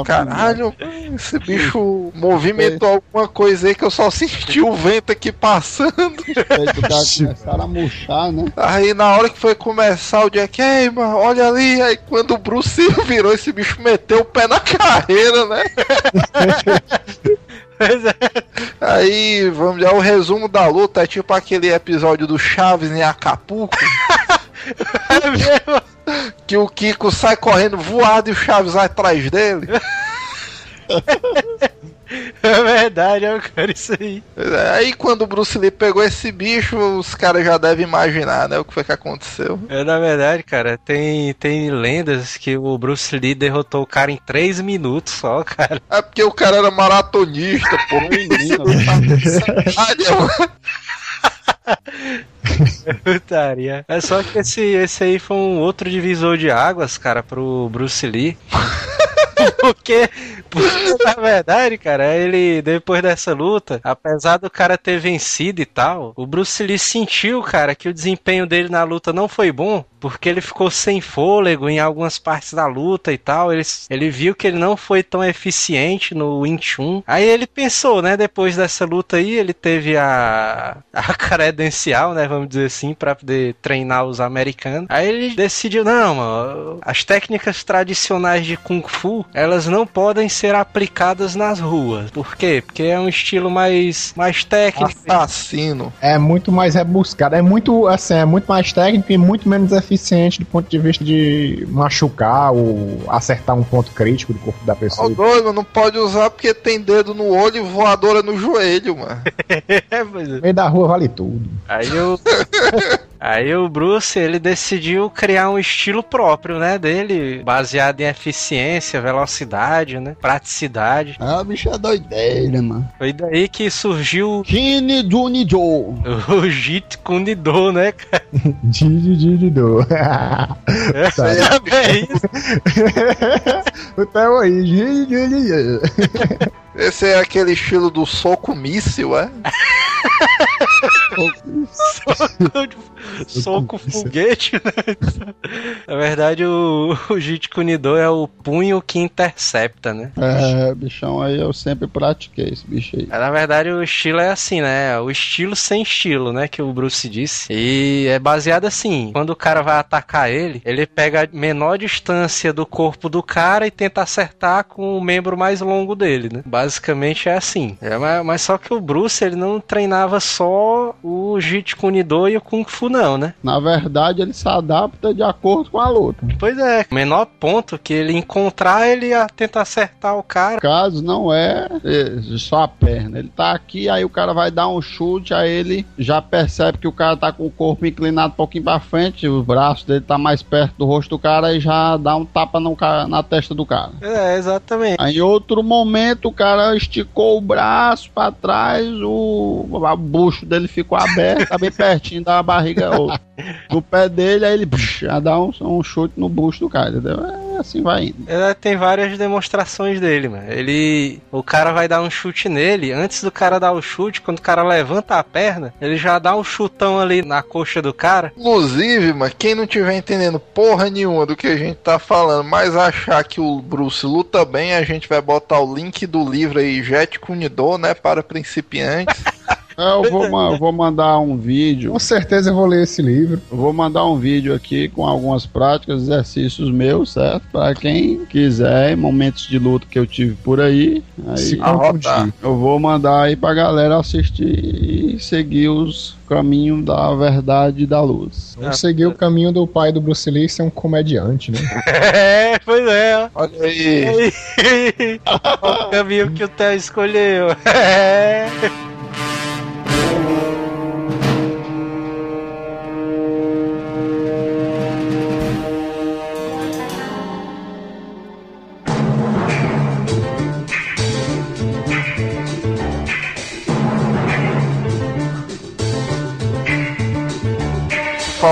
Caralho, esse bicho movimentou alguma coisa aí que eu só senti o vento aqui passando. Da começaram a murchar, né? Aí na hora que foi começar o Jack, ei, mano, olha ali. Aí quando o Bruce virou, esse bicho meteu o pé na carreira, né? Pois é. Aí, vamos ver, o resumo da luta é tipo aquele episódio do Chaves em Acapulco. É mesmo. que o Kiko sai correndo voado e o Chaves vai atrás dele. É verdade, é o cara isso aí. Aí quando o Bruce Lee pegou esse bicho, os caras já devem imaginar, né? O que foi que aconteceu. É, na verdade, cara, tem, tem lendas que o Bruce Lee derrotou o cara em 3 minutos só, cara. É porque o cara era maratonista, pô. Menino. Putaria. É só que esse, esse aí foi um outro divisor de águas, cara, pro Bruce Lee. Porque, na verdade, cara, ele, depois dessa luta, apesar do cara ter vencido e tal, o Bruce Lee sentiu, cara, que o desempenho dele na luta não foi bom, porque ele ficou sem fôlego em algumas partes da luta e tal. Ele, ele viu que ele não foi tão eficiente no Wing Chun. Aí ele pensou, né, depois dessa luta aí, ele teve a, a credencial, né, vamos dizer assim, pra poder treinar os americanos. Aí ele decidiu, não, mano, as técnicas tradicionais de Kung Fu, elas não podem ser aplicadas nas ruas. Por quê? Porque é um estilo mais, mais técnico. Assassino. É muito mais rebuscado, é muito, assim, é muito mais técnico e muito menos eficiente do ponto de vista de machucar ou acertar um ponto crítico do corpo da pessoa. doido, não pode usar porque tem dedo no olho e voadora no joelho, mano. É, é. No meio da rua vale tudo. Aí eu. Aí o Bruce, ele decidiu criar um estilo próprio, né, dele, baseado em eficiência, velocidade, né, praticidade. Ah, o bicho é doideira, mano. Foi daí que surgiu Duni Joe. o Jeet Kune Do, né, cara? Didi, didi, do. É isso. Aí, didi. Esse é aquele estilo do soco míssil, é? Soco foguete, né? Na verdade, o, o Jeet Kune Do é o punho que intercepta, né? É, bichão aí eu sempre pratiquei esse bicho aí. É, Na verdade, o estilo é assim, né? O estilo sem estilo, né? Que o Bruce disse. E é baseado assim: quando o cara vai atacar ele, ele pega a menor distância do corpo do cara e tenta acertar com o membro mais longo dele, né? Basicamente é assim. É, mas, mas só que o Bruce, ele não treinava só o Do e o Kung Fu, não, né? Na verdade, ele se adapta de acordo com a luta. Pois é, o menor ponto que ele encontrar, ele ia tentar acertar o cara. No caso, não é eh, só a perna. Ele tá aqui, aí o cara vai dar um chute, aí ele já percebe que o cara tá com o corpo inclinado um pouquinho pra frente, o braço dele tá mais perto do rosto do cara e já dá um tapa no ca- na testa do cara. É, exatamente. Aí, em outro momento, o cara esticou o braço pra trás, o, o bucho dele ficou aberto, tá bem pertinho da barriga ou, do pé dele, aí ele psh, já dá um, um chute no bucho do cara, entendeu? É, assim vai indo. É, tem várias demonstrações dele, mano. Ele. O cara vai dar um chute nele. Antes do cara dar o chute, quando o cara levanta a perna, ele já dá um chutão ali na coxa do cara. Inclusive, mano, quem não tiver entendendo porra nenhuma do que a gente tá falando, mas achar que o Bruce luta bem, a gente vai botar o link do livro aí, Jet Kunido, né, para principiantes. É, Eu vou, vou mandar um vídeo. Com certeza eu vou ler esse livro. Eu vou mandar um vídeo aqui com algumas práticas, exercícios meus, certo? Pra quem quiser, momentos de luta que eu tive por aí. Se Aí confundir. eu vou mandar aí pra galera assistir e seguir os caminhos da verdade e da luz. Vamos seguir o caminho do pai do Bruce Lee ser um comediante, né? É, pois é, ó. Olha aí. o caminho que o Theo escolheu. É.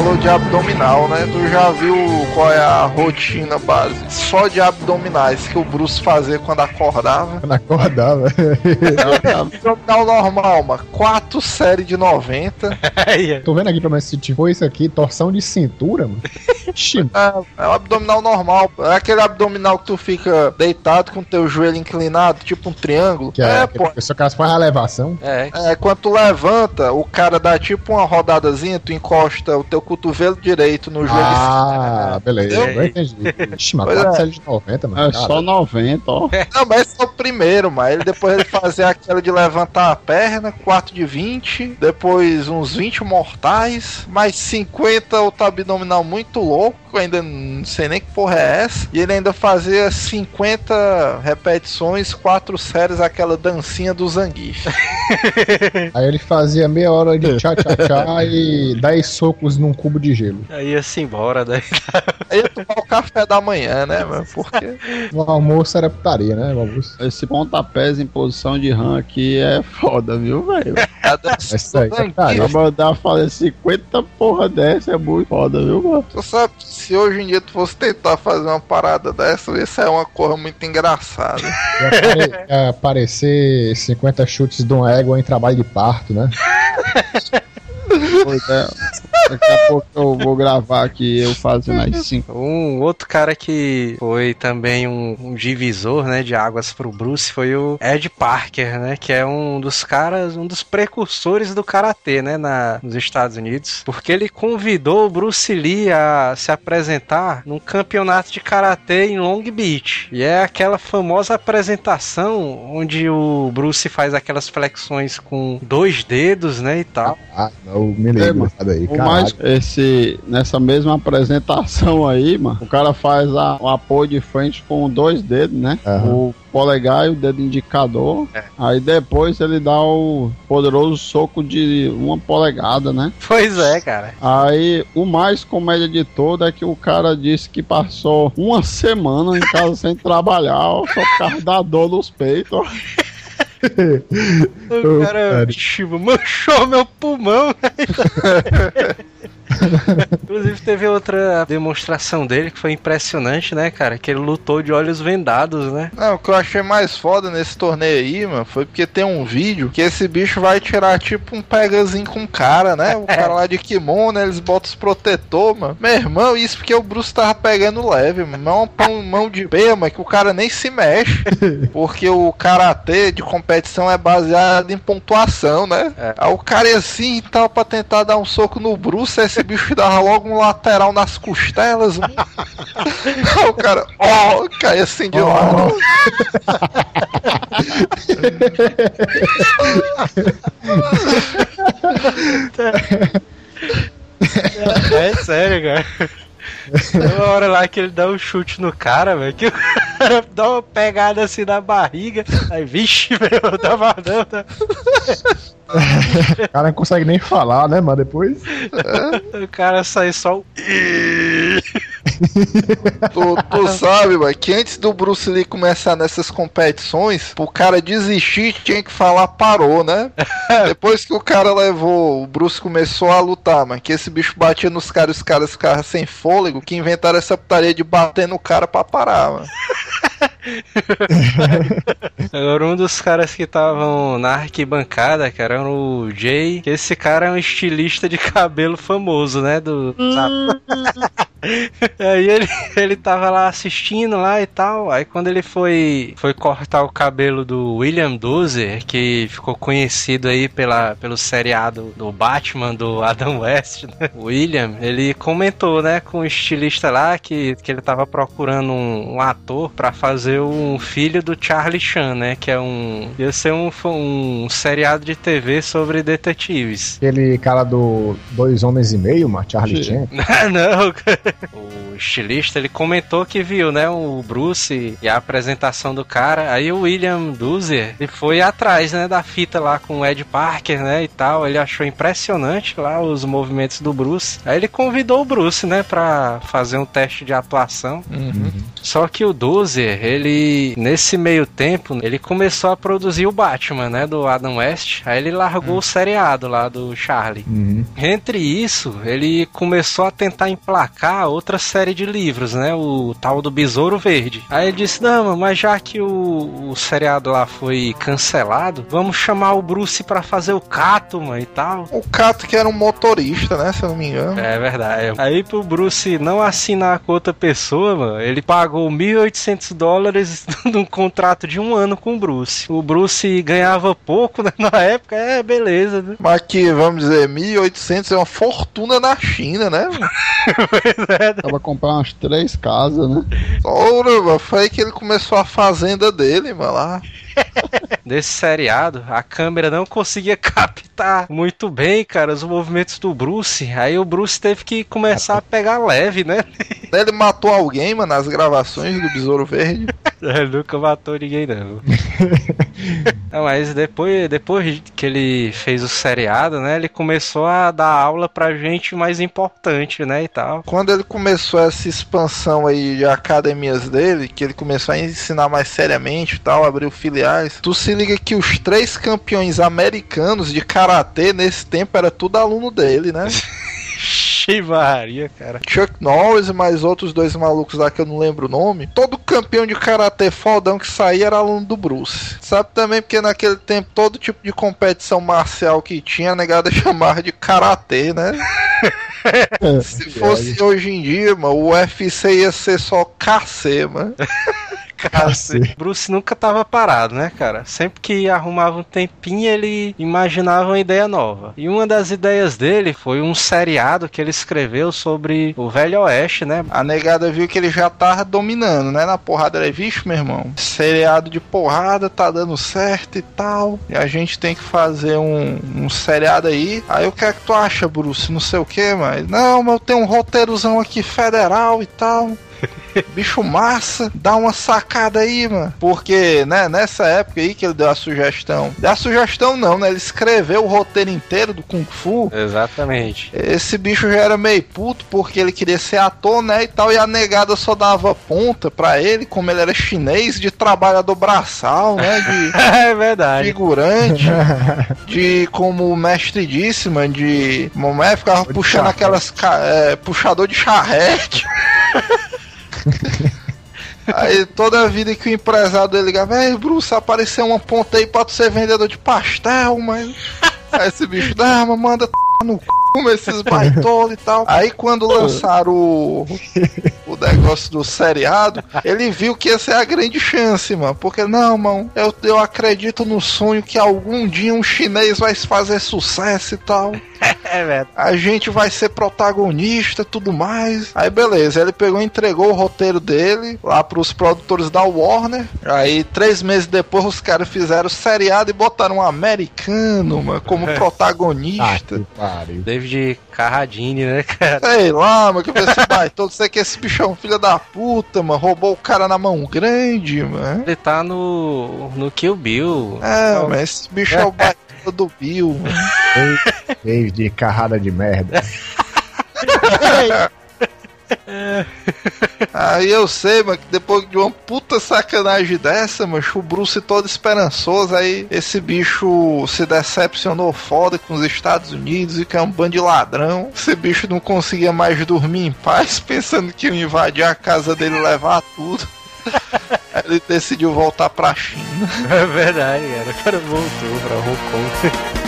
Falou de abdominal, né? Tu já viu qual é a rotina base? Só de abdominais que o Bruce fazia quando acordava. Quando acordava. Abdominal normal, mano. Quatro séries de 90. Aí, Tô vendo aqui pra ver se tipo isso aqui, torção de cintura, mano. É, é um abdominal normal. É aquele abdominal que tu fica deitado com teu joelho inclinado, tipo um triângulo. que é, é que pô. pessoa que faz a elevação. É. É, quando tu levanta, o cara dá tipo uma rodadazinha, tu encosta o teu cotovelo direito no joelho Ah, beleza. Entendeu? Agora entendi. Ixi, mas 4 é. séries de 90, mano. É Cara, só 90, ó. Não, mas esse é o primeiro, mas ele depois ele fazia aquela de levantar a perna, quarto de 20, depois uns 20 mortais, mais 50 outro abdominal muito louco, eu ainda não sei nem que porra é essa. E ele ainda fazia 50 repetições, quatro séries, aquela dancinha do Zangief. Aí ele fazia meia hora de tchá-tchá-tchá e 10 socos num cubo de gelo. Aí ia-se embora daí. Aí ia tomar o café da manhã, né, mano? Porque O almoço era putaria, né? O almoço. Esse pontapés em posição de RAM aqui é foda, viu, velho? a dancinha Isso aí, Zangief, Pra mandar fazer 50 porra dessa é muito foda, viu, mano? Tu sabe, se hoje em dia tu fosse tentar fazer uma parada dessa, isso é uma coisa muito engraçada. Ia, apare- ia aparecer 50 chutes de uma égua em trabalho de parto, né? Pois é. Daqui a pouco eu vou gravar aqui eu fazendo as 5. Um outro cara que foi também um, um divisor, né, de águas pro Bruce foi o Ed Parker, né, que é um dos caras, um dos precursores do karatê, né, na, nos Estados Unidos, porque ele convidou o Bruce Lee a se apresentar num campeonato de karatê em Long Beach. E é aquela famosa apresentação onde o Bruce faz aquelas flexões com dois dedos, né, e tal. Ah, não, me É, lembro daí. O Caralho. Mas esse, nessa mesma apresentação aí, mano, o cara faz a, o apoio de frente com dois dedos, né? Aham. O polegar e o dedo indicador. É. Aí depois ele dá o poderoso soco de uma polegada, né? Pois é, cara. Aí o mais comédia de todo é que o cara disse que passou uma semana em casa sem trabalhar, só por causa da dor nos peitos. O cara, cara. tipo, manchou meu pulmão. Inclusive teve outra demonstração dele que foi impressionante, né, cara? Que ele lutou de olhos vendados, né? Não, o que eu achei mais foda nesse torneio aí, mano, foi porque tem um vídeo que esse bicho vai tirar tipo um pegazinho com o cara, né? O cara lá de kimono, eles botam os protetor, mano. Meu irmão, isso porque o Bruce tava pegando leve, mano. É pão- mão de pé, mano, que o cara nem se mexe. Porque o karatê de competição é baseado em pontuação, né? É. Aí o cara ia assim e tal pra tentar dar um soco no Bruce, aí esse bicho dava logo um lateral nas costelas, o cara, ó, caia assim de lado. É sério, cara. Tem uma hora lá que ele dá um chute no cara, velho, que o cara dá uma pegada assim na barriga. Aí, vixe, meu, dá mais não, tá? O cara não consegue nem falar, né, mano? Depois. O cara sai só o. Tu, tu sabe, mano, que antes do Bruce Lee começar nessas competições, o cara desistir tinha que falar parou, né? Depois que o cara levou, o Bruce começou a lutar, mano, que esse bicho batia nos caras e os caras ficavam sem fôlego, que inventaram essa putaria de bater no cara pra parar, mano. Agora, um dos caras que estavam na arquibancada, cara, era o Jay. Que esse cara é um estilista de cabelo famoso, né? Do. Aí ele, ele tava lá assistindo lá e tal. Aí quando ele foi, foi cortar o cabelo do William Dozer, que ficou conhecido aí pela, pelo seriado do Batman, do Adam West, né? William, ele comentou, né, com o estilista lá que, que ele tava procurando um, um ator pra fazer um filho do Charlie Chan, né? Que é um. ia ser um, um seriado de TV sobre detetives. Aquele cara do Dois Homens e Meio, mano, Charlie. Chan. Não, o estilista ele comentou que viu, né, o Bruce e a apresentação do cara. Aí o William Duzer ele foi atrás, né, da fita lá com o Ed Parker, né, e tal. Ele achou impressionante lá os movimentos do Bruce. Aí ele convidou o Bruce, né, pra fazer um teste de atuação. Só que o Dozer, ele nesse meio tempo, ele começou a produzir o Batman, né, do Adam West. Aí ele largou o seriado lá do Charlie. Uhum. Entre isso, ele começou a tentar emplacar outra série de livros, né? O tal do Besouro Verde. Aí ele disse: Não, mas já que o, o seriado lá foi cancelado, vamos chamar o Bruce pra fazer o Cato, mano, e tal. O Cato que era um motorista, né, se eu não me engano. É verdade. Aí pro Bruce não assinar com outra pessoa, mano, ele pagou 1.800 dólares num contrato de um ano com o Bruce. O Bruce ganhava pouco, né? Na época, é beleza, né? Mas que, vamos dizer, 1.800 é uma fortuna na China, né? mano? Acaba comprar umas três casas, né? Mano, foi aí que ele começou a fazenda dele, mano, lá. Desse seriado, a câmera não conseguia captar muito bem, cara, os movimentos do Bruce. Aí o Bruce teve que começar a pegar leve, né? Ele matou alguém, mano, nas gravações do Besouro Verde. Ele nunca matou ninguém, não. Não, mas depois, depois que ele fez o seriado, né? Ele começou a dar aula pra gente mais importante, né? E tal. Quando ele começou essa expansão aí de academias dele, que ele começou a ensinar mais seriamente e tal, abriu filiais, tu se liga que os três campeões americanos de karatê nesse tempo era tudo aluno dele, né? Maria, cara. Chuck Norris e mais outros dois malucos lá que eu não lembro o nome. Todo campeão de karatê fodão que saía era aluno do Bruce. Sabe também porque naquele tempo todo tipo de competição marcial que tinha, a negada chamava de karatê, né? Se fosse hoje em dia, mano, o UFC ia ser só KC, mano. Cacete. Bruce nunca tava parado, né, cara? Sempre que arrumava um tempinho, ele imaginava uma ideia nova. E uma das ideias dele foi um seriado que ele escreveu sobre o Velho Oeste, né? A negada viu que ele já tava dominando, né? Na porrada, ele, vixe, meu irmão, seriado de porrada tá dando certo e tal. E a gente tem que fazer um, um seriado aí. Aí o que é que tu acha, Bruce? Não sei o que, mas. Não, mas eu tenho um roteirozão aqui federal e tal. Bicho massa, dá uma sacada aí, mano. Porque, né, nessa época aí que ele deu a sugestão. Deu a sugestão não, né? Ele escreveu o roteiro inteiro do Kung Fu. Exatamente. Esse bicho já era meio puto porque ele queria ser ator, né, e tal. E a negada só dava ponta pra ele, como ele era chinês, de trabalhador braçal, né? De é verdade. figurante. de, como o mestre disse, mano, de. Mamãe ficava puxando aquelas. é, puxador de charrete. Aí toda a vida que o empresário dele ligava, ei, Bruce, apareceu uma ponta aí pra tu ser vendedor de pastel, mas. Aí esse bicho, não, mas manda t... no c esses baitolos e tal. Aí quando lançaram o, o negócio do seriado, ele viu que essa é a grande chance, mano. Porque, não, mano, eu, eu acredito no sonho que algum dia um chinês vai fazer sucesso e tal. É verdade. A gente vai ser protagonista tudo mais. Aí beleza, ele pegou e entregou o roteiro dele lá pros produtores da Warner. Aí três meses depois os caras fizeram o seriado e botaram um americano, mano, como Ah, protagonista. pariu. David Carradine, né, cara? Sei lá, mano, que eu pensei, vai, todo sei que esse bicho é um filho da puta, mano. Roubou o cara na mão grande, mano. Ele tá no, no Kill Bill. É, mas esse bicho é o do Bill, mano. David carrada de merda. Aí eu sei, mano, que depois de uma puta sacanagem dessa, mano, o Bruce todo esperançoso, aí esse bicho se decepcionou foda com os Estados Unidos e que é um bando de ladrão. Esse bicho não conseguia mais dormir em paz, pensando que iam invadir a casa dele e levar tudo. Aí ele decidiu voltar pra China. É verdade, cara. O cara voltou pra Hong Kong.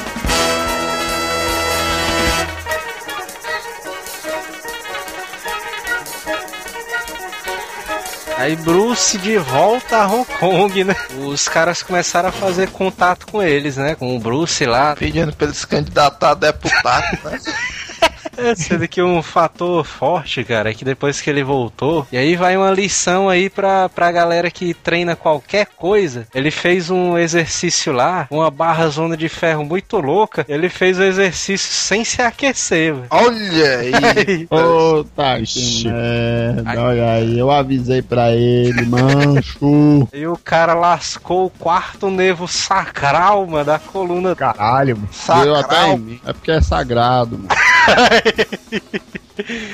Aí Bruce de volta a Hong Kong, né? Os caras começaram a fazer contato com eles, né? Com o Bruce lá. Pedindo pra ele se candidatar a deputado, né? É, sendo que um fator forte, cara, é que depois que ele voltou, e aí vai uma lição aí pra, pra galera que treina qualquer coisa. Ele fez um exercício lá, uma barra zona de ferro muito louca. Ele fez o exercício sem se aquecer, velho. Olha aí. Puta Ixi. que merda, olha aí, eu avisei pra ele, mancho. E o cara lascou o quarto nervo sacral, mano, da coluna. Caralho, mano. Deu até Sacral. em mim. É porque é sagrado, mano.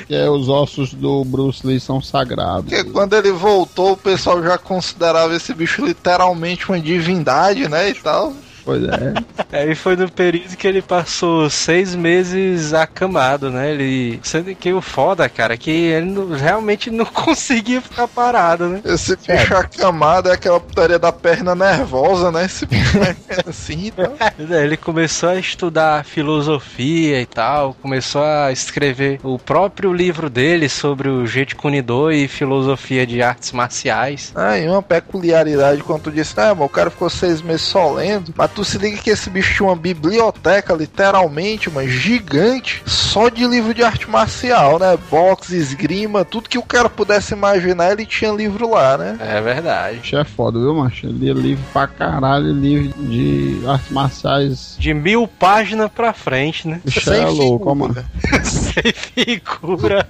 é, os ossos do Bruce Lee são sagrados. Porque quando ele voltou, o pessoal já considerava esse bicho literalmente uma divindade, né? E tal. Pois é. Aí foi no período que ele passou seis meses acamado, né? Ele. Sendo que o foda, cara, é que ele não- realmente não conseguia ficar parado, né? Esse bicho acamado é aquela putaria da perna nervosa, né? Esse bicho é assim e tal. Ele começou a estudar filosofia e tal, começou a escrever o próprio livro dele sobre o Jeet Kune Do e filosofia de artes marciais. Ah, e uma peculiaridade quando tu disse, ah, mas o cara ficou seis meses só lendo. Mas tu se liga que esse bicho tinha uma biblioteca, literalmente, uma gigante, só de livro de arte marcial, né? Boxe, esgrima, tudo que o cara pudesse imaginar, ele tinha livro lá, né? É verdade. Bicho é foda, viu, macho? Ele lia livro pra caralho, livro de artes marciais. De mil páginas pra frente, né? Bicho Sem é louco, mano. Sem figura.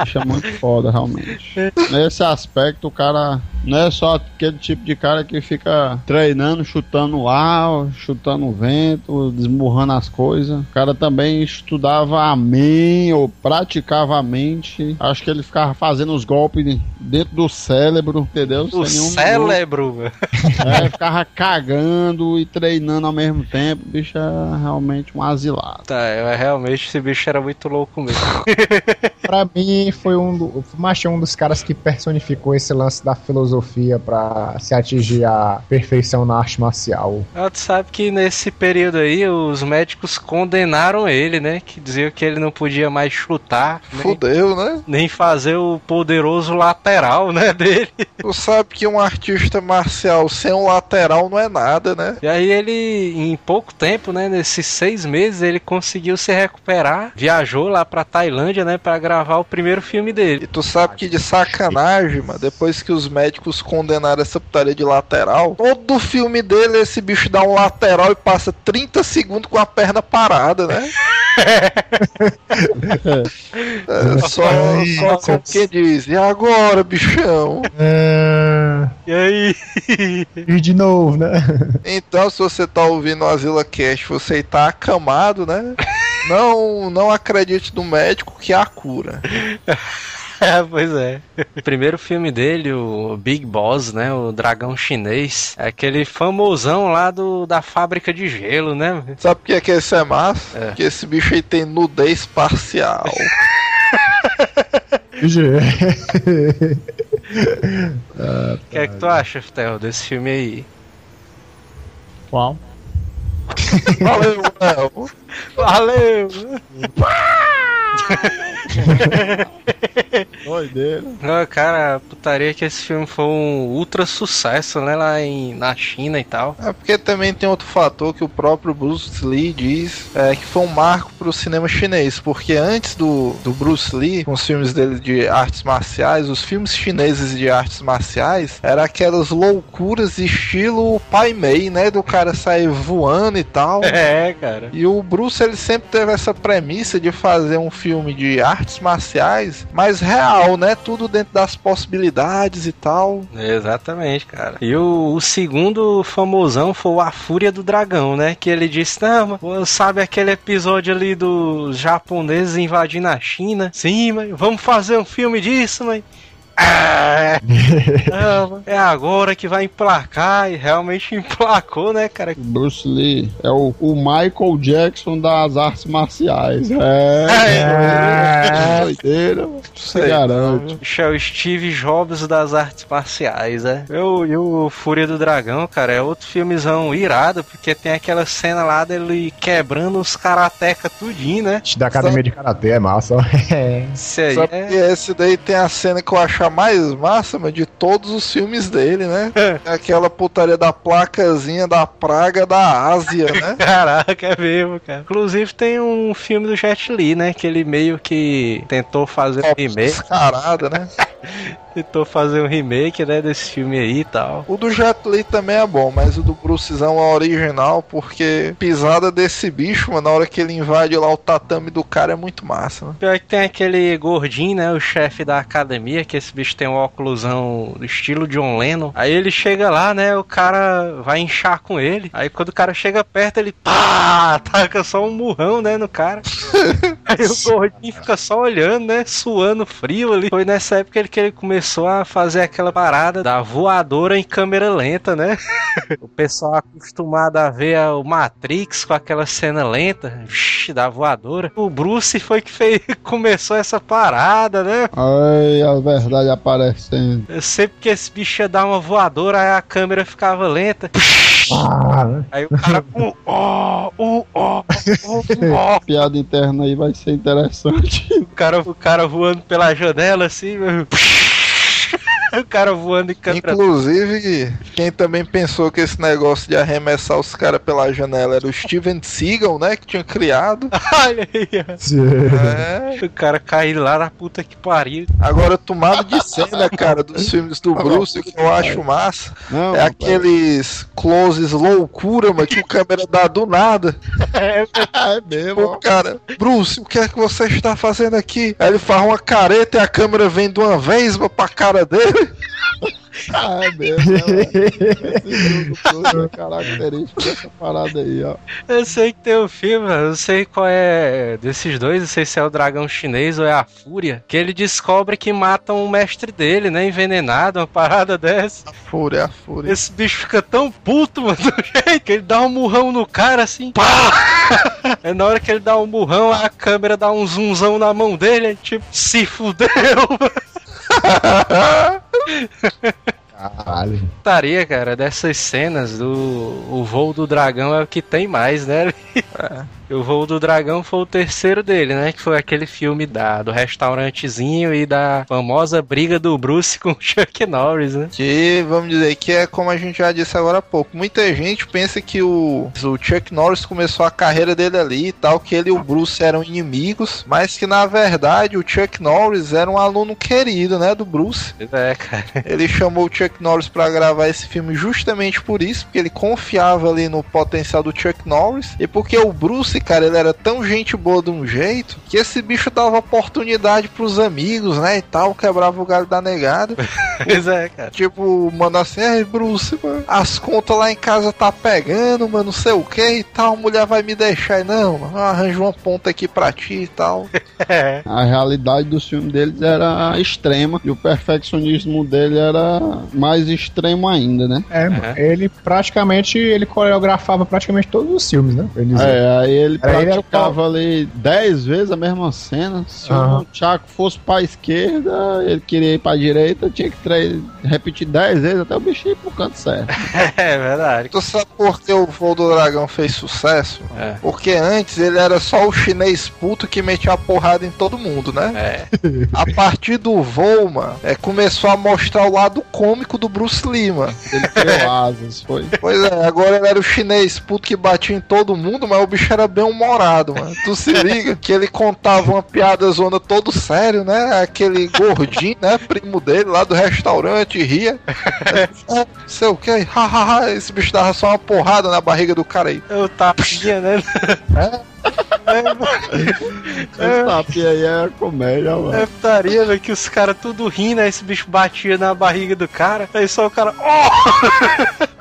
Bicho é muito foda, realmente. Nesse aspecto, o cara não é só aquele tipo de cara que fica treinando, chutando o ar, chutando o vento, desmurrando as coisas. O cara também estudava a mente, ou praticava a mente. Acho que ele ficava fazendo os golpes dentro do cérebro, entendeu? O Sem nenhum cérebro, velho. É, ficava cagando e treinando ao mesmo tempo. O bicho é realmente um asilado. Tá, eu, realmente esse bicho era muito louco mesmo. Pra mim, foi um, do, o Macho é um dos caras que personificou esse lance da filosofia filosofia pra se atingir a perfeição na arte marcial. Ah, tu sabe que nesse período aí os médicos condenaram ele, né? Que diziam que ele não podia mais chutar, nem, Fudeu, né? nem fazer o poderoso lateral, né, dele. Tu sabe que um artista marcial sem um lateral não é nada, né? E aí ele, em pouco tempo, né, nesses seis meses, ele conseguiu se recuperar, viajou lá pra Tailândia, né, pra gravar o primeiro filme E dele. tu sabe que de sacanagem, mano, depois que os médicos condenaram essa putaria de lateral, todo filme dele esse bicho dá um lateral e passa 30 segundos com a perna parada, né? É, só, Ai, só como quem diz, e agora, bichão? É... E aí? E de novo, né? Então, se você tá ouvindo o Azila Cast, você tá acamado, né? Não, não acredite no médico que há a cura. É, pois é. O primeiro filme dele, o Big Boss, né? O dragão chinês. É aquele famosão lá do, da fábrica de gelo, né? Sabe por que, é que esse é massa? É. Porque esse bicho aí tem nudez parcial. O que é que tu acha, Fitel, desse filme aí? Qual? Valeu, Léo. Valeu! Doideira. Ah, cara, putaria que esse filme foi um ultra sucesso, né? Lá em, na China e tal. É porque também tem outro fator que o próprio Bruce Lee diz é, que foi um marco pro cinema chinês. Porque antes do, do Bruce Lee, com os filmes dele de artes marciais, os filmes chineses de artes marciais eram aquelas loucuras estilo Pai Mei, né? Do cara sair voando e tal. É, cara. E o Bruce ele sempre teve essa premissa de fazer um filme de artes marciais mais real, né? Tudo dentro das possibilidades e tal. Exatamente, cara. E o, o segundo famosão foi A Fúria do Dragão, né? Que ele disse: Não, sabe aquele episódio ali dos japoneses invadindo a China? Sim, mas vamos fazer um filme disso, mãe. Ah, é agora que vai emplacar e realmente emplacou, né, cara? Bruce Lee é o, o Michael Jackson das artes marciais. É, É. doideira, você Sei. garante. É o Steve Jobs das artes marciais, né? Eu, e o Fúria do Dragão, cara, é outro filmezão irado, porque tem aquela cena lá dele quebrando os karateca tudinho, né? Da academia de karatê é massa. ó. É. Esse aí Só que é... esse daí tem a cena que eu acho a mais massa, mano, de todos os filmes dele, né? É Aquela putaria da placazinha da praga da Ásia, né? Caraca, é mesmo, cara. Inclusive tem um filme do Jet Li, né? Que ele meio que tentou fazer um remake, Descarada, né? tentou fazer um remake, né, desse filme aí e tal. O do Jet Li também é bom, mas o do Brucezão é original, porque pisada desse bicho, mano, na hora que ele invade lá o tatame do cara é muito massa, né? Pior que tem aquele gordinho, né? O chefe da academia, que esse bicho tem um óculosão do estilo John Lennon. Aí ele chega lá, né? O cara vai inchar com ele. Aí quando o cara chega perto, ele pá! Taca só um murrão, né? No cara. Aí o gordinho fica só olhando, né? Suando frio ali. Foi nessa época que ele começou a fazer aquela parada da voadora em câmera lenta, né? O pessoal acostumado a ver o Matrix com aquela cena lenta, vixi, da voadora. O Bruce foi que fez, começou essa parada, né? Ai, a verdade aparecendo. Eu Sempre que esse bicho ia dar uma voadora, aí a câmera ficava lenta. Ah, né? Aí o cara, ó, uh, ó, uh, ó. Piada interna aí vai ser interessante. O cara, o cara voando pela janela assim, meu. o cara voando em câmera Inclusive, quem também pensou que esse negócio de arremessar os caras pela janela era o Steven Seagal, né? Que tinha criado. Olha aí, É. o cara caiu lá na puta que pariu. Agora, tomado de cena, cara, dos filmes do Bruce, que eu acho massa, Não, é aqueles closes loucura, mas que o câmera dá do nada. É, é mesmo. Pô, cara, Bruce, o que é que você está fazendo aqui? Aí ele faz uma careta e a câmera vem de uma vez pra cara dele. Ah, é mesmo. né, mano? Esse jogo todo é característico dessa parada aí, ó. Eu sei que tem um filme, eu não sei qual é desses dois, não sei se é o dragão chinês ou é a fúria, que ele descobre que matam o mestre dele, né? Envenenado, uma parada dessa. Fúria, a fúria. Esse bicho fica tão puto, mano, do jeito que ele dá um murrão no cara assim, pá! É na hora que ele dá um murrão, a câmera dá um zoomzão na mão dele, é tipo, se fudeu! Caralho. Putaria, cara, dessas cenas do o voo do dragão é o que tem mais, né? O voo do dragão foi o terceiro dele, né? Que foi aquele filme da, do restaurantezinho e da famosa briga do Bruce com o Chuck Norris, né? Que, vamos dizer, que é como a gente já disse agora há pouco. Muita gente pensa que o, o Chuck Norris começou a carreira dele ali e tal, que ele e o Bruce eram inimigos, mas que na verdade o Chuck Norris era um aluno querido, né, do Bruce. Pois É, cara. Ele chamou o Chuck Norris pra gravar esse filme justamente por isso, porque ele confiava ali no potencial do Chuck Norris e porque o Bruce, cara, ele era tão gente boa de um jeito que esse bicho dava oportunidade pros amigos, né, e tal, quebrava o galho da negada. Pois é, cara. Tipo, mano, assim, ai, Bruce, mano, as contas lá em casa tá pegando, mano, não sei o que e tal, a mulher vai me deixar. E, Não, mano, arranjo uma ponta aqui pra ti e tal. É. A realidade dos filmes deles era extrema e o perfeccionismo dele era mais extremo ainda, né? É, mano. Uhum. Ele praticamente, ele coreografava praticamente todos os filmes, né? É, aí ele Era ele praticava ali dez vezes a mesma cena. Se Aham. o Chaco fosse pra esquerda, ele queria ir pra direita, tinha que repetir dez vezes até o bicho ir pro canto certo. É verdade. Tu sabe por que o Voo do Dragão fez sucesso? É. Porque antes ele era só o chinês puto que metia a porrada em todo mundo, né? É. A partir do voo, mano, é, começou a mostrar o lado cômico do Bruce mano. Ele criou asas, foi. Pois é, agora ele era o chinês puto que batia em todo mundo, mas o bicho era bem humorado, mano. Tu se liga que ele contava uma piada zona todo sério, né? Aquele gordinho, né? Primo dele lá do restaurante, ria. É, sei o que, hahaha, esse bicho dava só uma porrada na barriga do cara aí. Eu tapinha, né? Esse tapinha aí é comédia, mano. É putaria, velho, que os caras tudo rindo, aí esse bicho batia na barriga do cara, aí só o cara. "Oh!"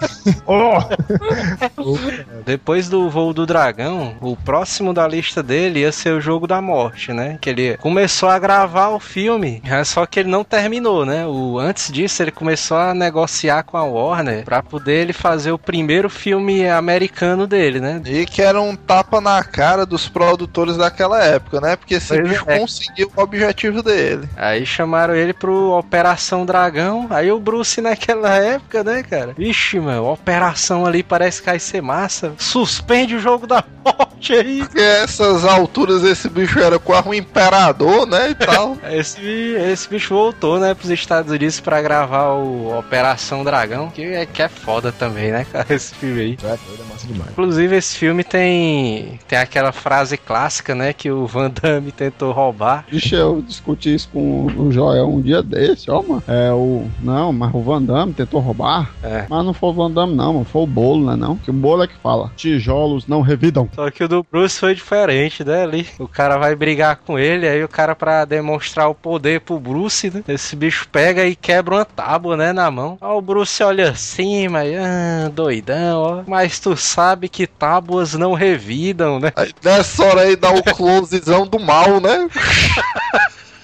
Depois do voo do dragão, o próximo da lista dele ia ser o jogo da morte, né? Que ele começou a gravar o filme, é só que ele não terminou, né? O, antes disso, ele começou a negociar com a Warner pra poder ele fazer o primeiro filme americano dele, né? E que era um tapa na cara dos produtores daquela época, né? Porque esse Pois bicho é. conseguiu o objetivo dele. Aí chamaram ele pro Operação Dragão. Aí o Bruce naquela época, né, cara? Vixe, mano, operação ali parece que vai ser massa. Suspende o jogo da morte aí. Porque essas alturas esse bicho era quase um imperador, né? E tal. Esse, esse bicho voltou, né, pros Estados Unidos pra gravar o Operação Dragão, que é, que é foda também, né, cara, esse filme aí. É é massa demais. Inclusive, esse filme tem, tem aquela frase clássica, né, que o Van Damme tentou roubar. Deixa eu discutir isso com o Joel um dia desse, ó, mano. É o. Não, mas o Van Damme tentou roubar. É. Mas não foi o Van Damme, não, mano. Foi o bolo, né? Não? Que o bolo é que fala. Tijolos não revidam. Só que o do Bruce foi diferente, né? Ali. O cara vai brigar com ele, aí o cara, pra demonstrar o poder pro Bruce, né? Esse bicho pega e quebra uma tábua, né? Na mão. Aí o Bruce olha assim, mas. Ah, doidão, ó. Mas tu sabe que tábuas não revidam, né? Aí nessa aí dá o closezão do mal, né?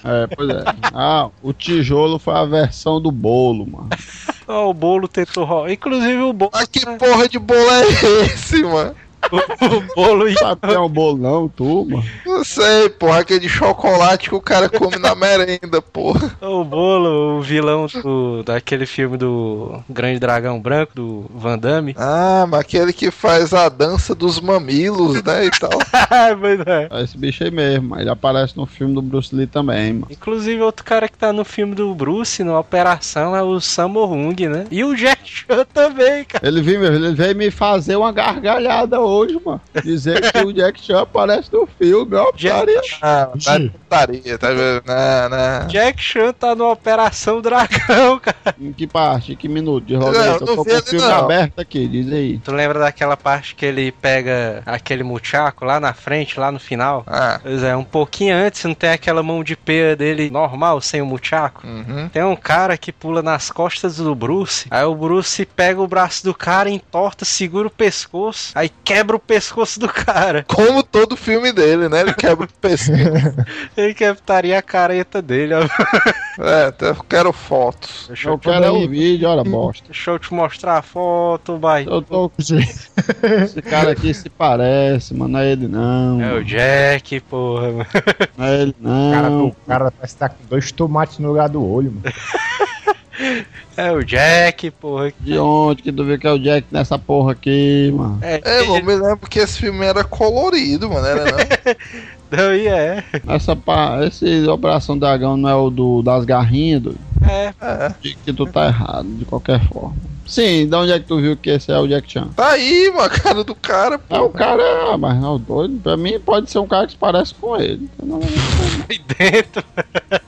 É, pois é. Ah, o tijolo foi a versão do bolo, mano. Ó, o bolo tentou roubar. Inclusive o bolo. Mas que porra de bolo é esse, mano? O bolo Sabe que é um bolo, não, tu, mano? Não sei, porra, aquele de chocolate que o cara come na merenda, porra. O bolo, o vilão do, daquele filme do Grande Dragão Branco, do Van Damme. Ah, mas aquele que faz a dança dos mamilos, né, e tal. Pois é. É esse bicho aí mesmo. Ele aparece no filme do Bruce Lee também, mano. Inclusive, outro cara que tá no filme do Bruce, na Operação, é o Sammo Hung, né? E o Jack Chan também, cara. Ele veio, ele veio me fazer uma gargalhada hoje, mano. Dizer que o Jack Chan aparece no filme, ó, putaria. Ah, tá putaria, tá vendo? Não, não. Jack Chan tá no Operação Dragão, cara. Em que parte? Em que minuto? De rolê? Eu não tô com o filme não. aberto aqui, diz aí. Tu lembra daquela parte que ele pega aquele muchaco lá na frente, lá no final? Ah, Pois é, um pouquinho antes, não tem aquela mão de pera dele normal, sem o muchaco? uhum. Tem um cara que pula nas costas do Bruce. Aí o Bruce pega o braço do cara, entorta, segura o pescoço. Aí quebra o pescoço do cara. Como todo filme dele, né? Ele quebra o pescoço. Ele captaria a careta dele. ó. É, até eu quero fotos. Deixa Eu eu, quero é o vídeo, olha, bosta. deixa eu te mostrar a foto, vai. Eu tô Esse cara aqui se parece, mano. Não é ele não. É o Jack, porra. mano. Não é ele O cara, não. o cara parece que tá com dois tomates no lugar do olho, mano. É o Jack, porra. De onde que tu viu que é o Jack nessa porra aqui, mano? É, É, eu me lembro que esse filme era colorido, mano. Era não? não, e é. Essa pá, esse Operação Dragão não é o do, das garrinhas, do, É, É. de que tu tá errado, de qualquer forma. Sim, de onde é que tu viu que esse é o Jack Chan? Tá aí, mano, a cara do cara, pô. É o cara, ah, mas não, doido. Pra mim pode ser um cara que se parece com ele. Não, aí dentro.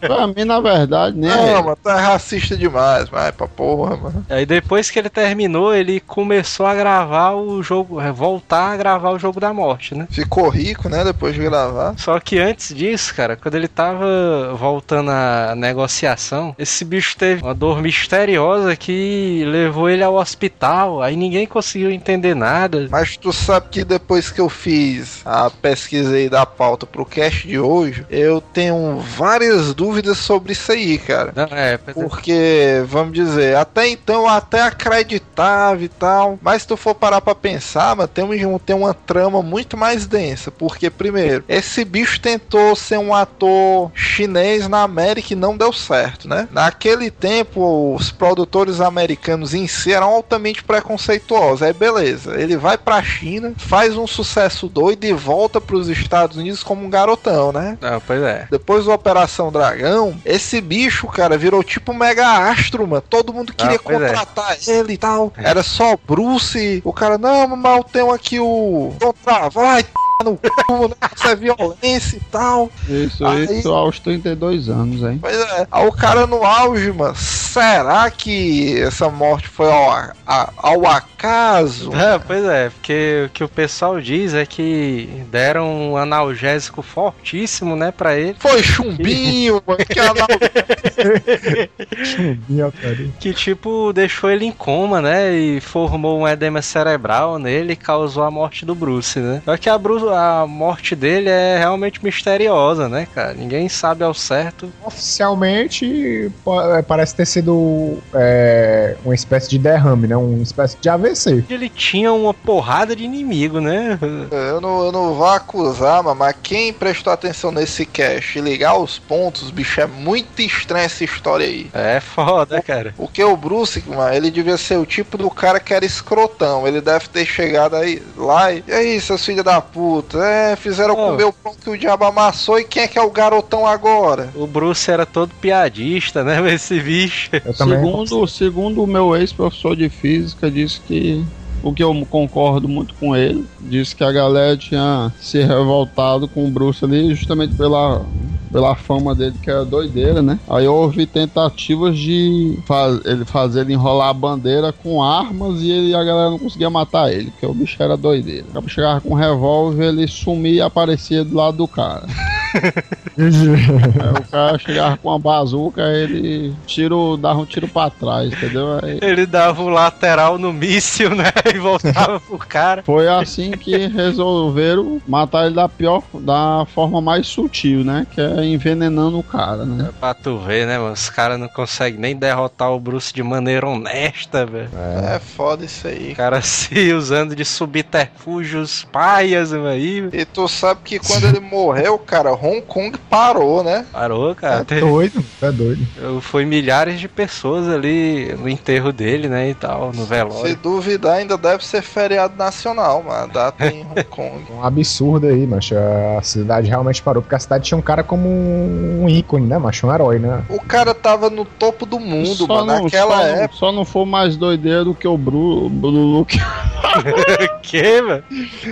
Pra mim, na verdade, nem é Não, ele. mano, tá racista demais, vai pra porra, mano. Aí depois que ele terminou, ele começou a gravar o jogo, é, voltar a gravar o jogo da morte, né? Ficou rico, né, depois de gravar. Só que antes disso, cara, quando ele tava voltando à negociação, esse bicho teve uma dor misteriosa que levou ele ao hospital. Aí ninguém conseguiu entender nada. Mas tu sabe que depois que eu fiz a pesquisa aí da pauta pro cast de hoje, eu tenho várias dúvidas sobre isso aí, cara. Não, é, é. Porque, vamos dizer, até então eu até acreditava e tal. Mas se tu for parar pra pensar, mano, tem, um, tem uma trama muito mais densa. Porque, primeiro, esse bicho tentou ser um ator chinês na América e não deu certo, né? Naquele tempo, os produtores americanos em si eram altamente preconceituosos. Aí, beleza, ele vai pra China, faz um sucesso doido e volta pros Estados Unidos como um garotão, né? Não, pois é. Depois da Operação Dragão, esse bicho, cara, virou tipo um mega astro, mano. Todo mundo queria Ah, é. contratar ele e tal. Era só Bruce. O cara, não, mas eu tenho aqui o. Contra, vai, no cu, né? Isso é violência e tal. Isso, Aí- isso aos 32 anos, hein? Pois é. Aí o cara no auge, mano. Será que essa morte foi ao, ao acaso? É, pois é, porque o que o pessoal diz é que deram um analgésico fortíssimo, né, pra ele. Foi chumbinho, mano. Que anal... Chumbinho, otário. Que, tipo, deixou ele em coma, né? E formou um edema cerebral nele e causou a morte do Bruce, né? Só que a, Bru a morte dele é realmente misteriosa, né, cara? Ninguém sabe ao certo. Oficialmente, é, parece ter sido é, uma espécie de derrame, né? Uma espécie de AVC. Ele tinha uma porrada de inimigo, né? Eu não, eu não vou acusar, mano, mas quem prestou atenção nesse cast e ligar os pontos, bicho, é muito estranha essa história aí. É foda, cara. Porque o Bruce, mano, ele devia ser o tipo do cara que era escrotão. Ele deve ter chegado aí lá e. E aí, seus filhos da puta? É, fizeram Oh. comer o pão que o diabo amassou e quem é que é o garotão agora? O Bruce era todo piadista, né? Esse bicho. Segundo, segundo o meu ex-professor de física, disse que. O que eu concordo muito com ele, disse que a galera tinha se revoltado com o Bruce ali justamente pela, pela fama dele, que era doideira, né? Aí houve tentativas de fa ele fazer ele enrolar a bandeira com armas e ele, a galera não conseguia matar ele, porque o bicho era doideira. Chegava com um revólver, ele sumia e aparecia do lado do cara. Aí o cara chegava com uma bazuca, ele tiro, dava um tiro pra trás, entendeu? Aí Ele dava um lateral no míssil, né? E voltava pro cara. foi assim que resolveram matar ele da pior, da forma mais sutil, né? Que é envenenando o cara, né? Pra tu ver, né, mano? Os caras não conseguem nem derrotar o Bruce de maneira honesta, velho. É, foda isso aí. O cara se usando de subterfúgios paias, aí. E tu sabe que quando ele morreu, cara, Hong Kong parou, né? Parou, cara. É Teve- doido, é doido. Foi milhares de pessoas ali no enterro dele, né, e tal, no Se velório. duvidar, ainda deve ser feriado nacional, mano. Data em Hong Kong. Um absurdo aí, macho. A cidade realmente parou, porque a cidade tinha um cara como um ícone, né, macho? Um herói, né? O cara tava no topo do mundo, Só mano. não, Naquela só, época. não, só não for mais doideiro do que o Bru, Bruno que que, velho?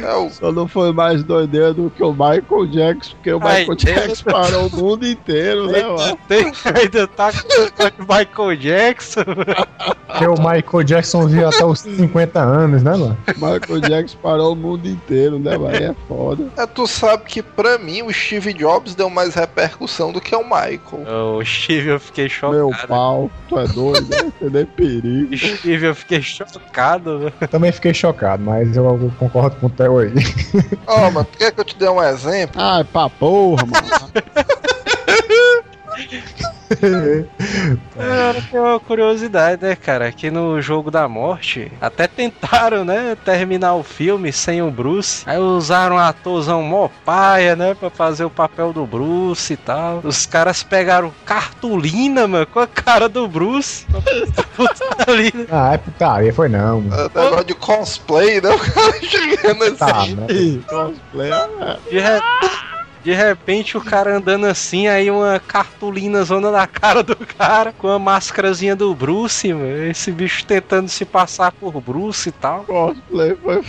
É, o só não foi mais doideiro do que o Michael Jackson, porque o Ai, Michael Deus. Jackson parou o mundo inteiro, né, mano? Tem, ainda tá com o Michael Jackson. Porque o Michael Jackson viu até os 50 anos, né, mano? Michael Jackson parou o mundo inteiro, né, mano? Aí É foda. É, tu sabe que pra mim o Steve Jobs deu mais repercussão do que o Michael. O Steve, eu fiquei Meu chocado. pau, tu é doido, né? Você nem perigo. Steve, eu fiquei chocado. velho. Também fiquei chocado, mas eu concordo com o Theo aí. Ó, mano, tu quer que eu te dê um exemplo? Ai, pra porra, mano. É, tem uma curiosidade, né, cara? Que no jogo da morte, até tentaram, né, terminar o filme sem o Bruce. Aí usaram um atorzão mó paia, né, pra fazer o papel do Bruce e tal. Os caras pegaram cartolina, mano, com a cara do Bruce. ali? Ah, é putaria, foi não. mano. É negócio de cosplay, né? O cara chegando assim. Tá, né? Cosplay, é. De, re- de repente o cara andando assim, aí uma cartolina zona na cara do cara, com a máscarazinha do Bruce, mano. Esse bicho tentando se passar por Bruce e tal. Cosplay foi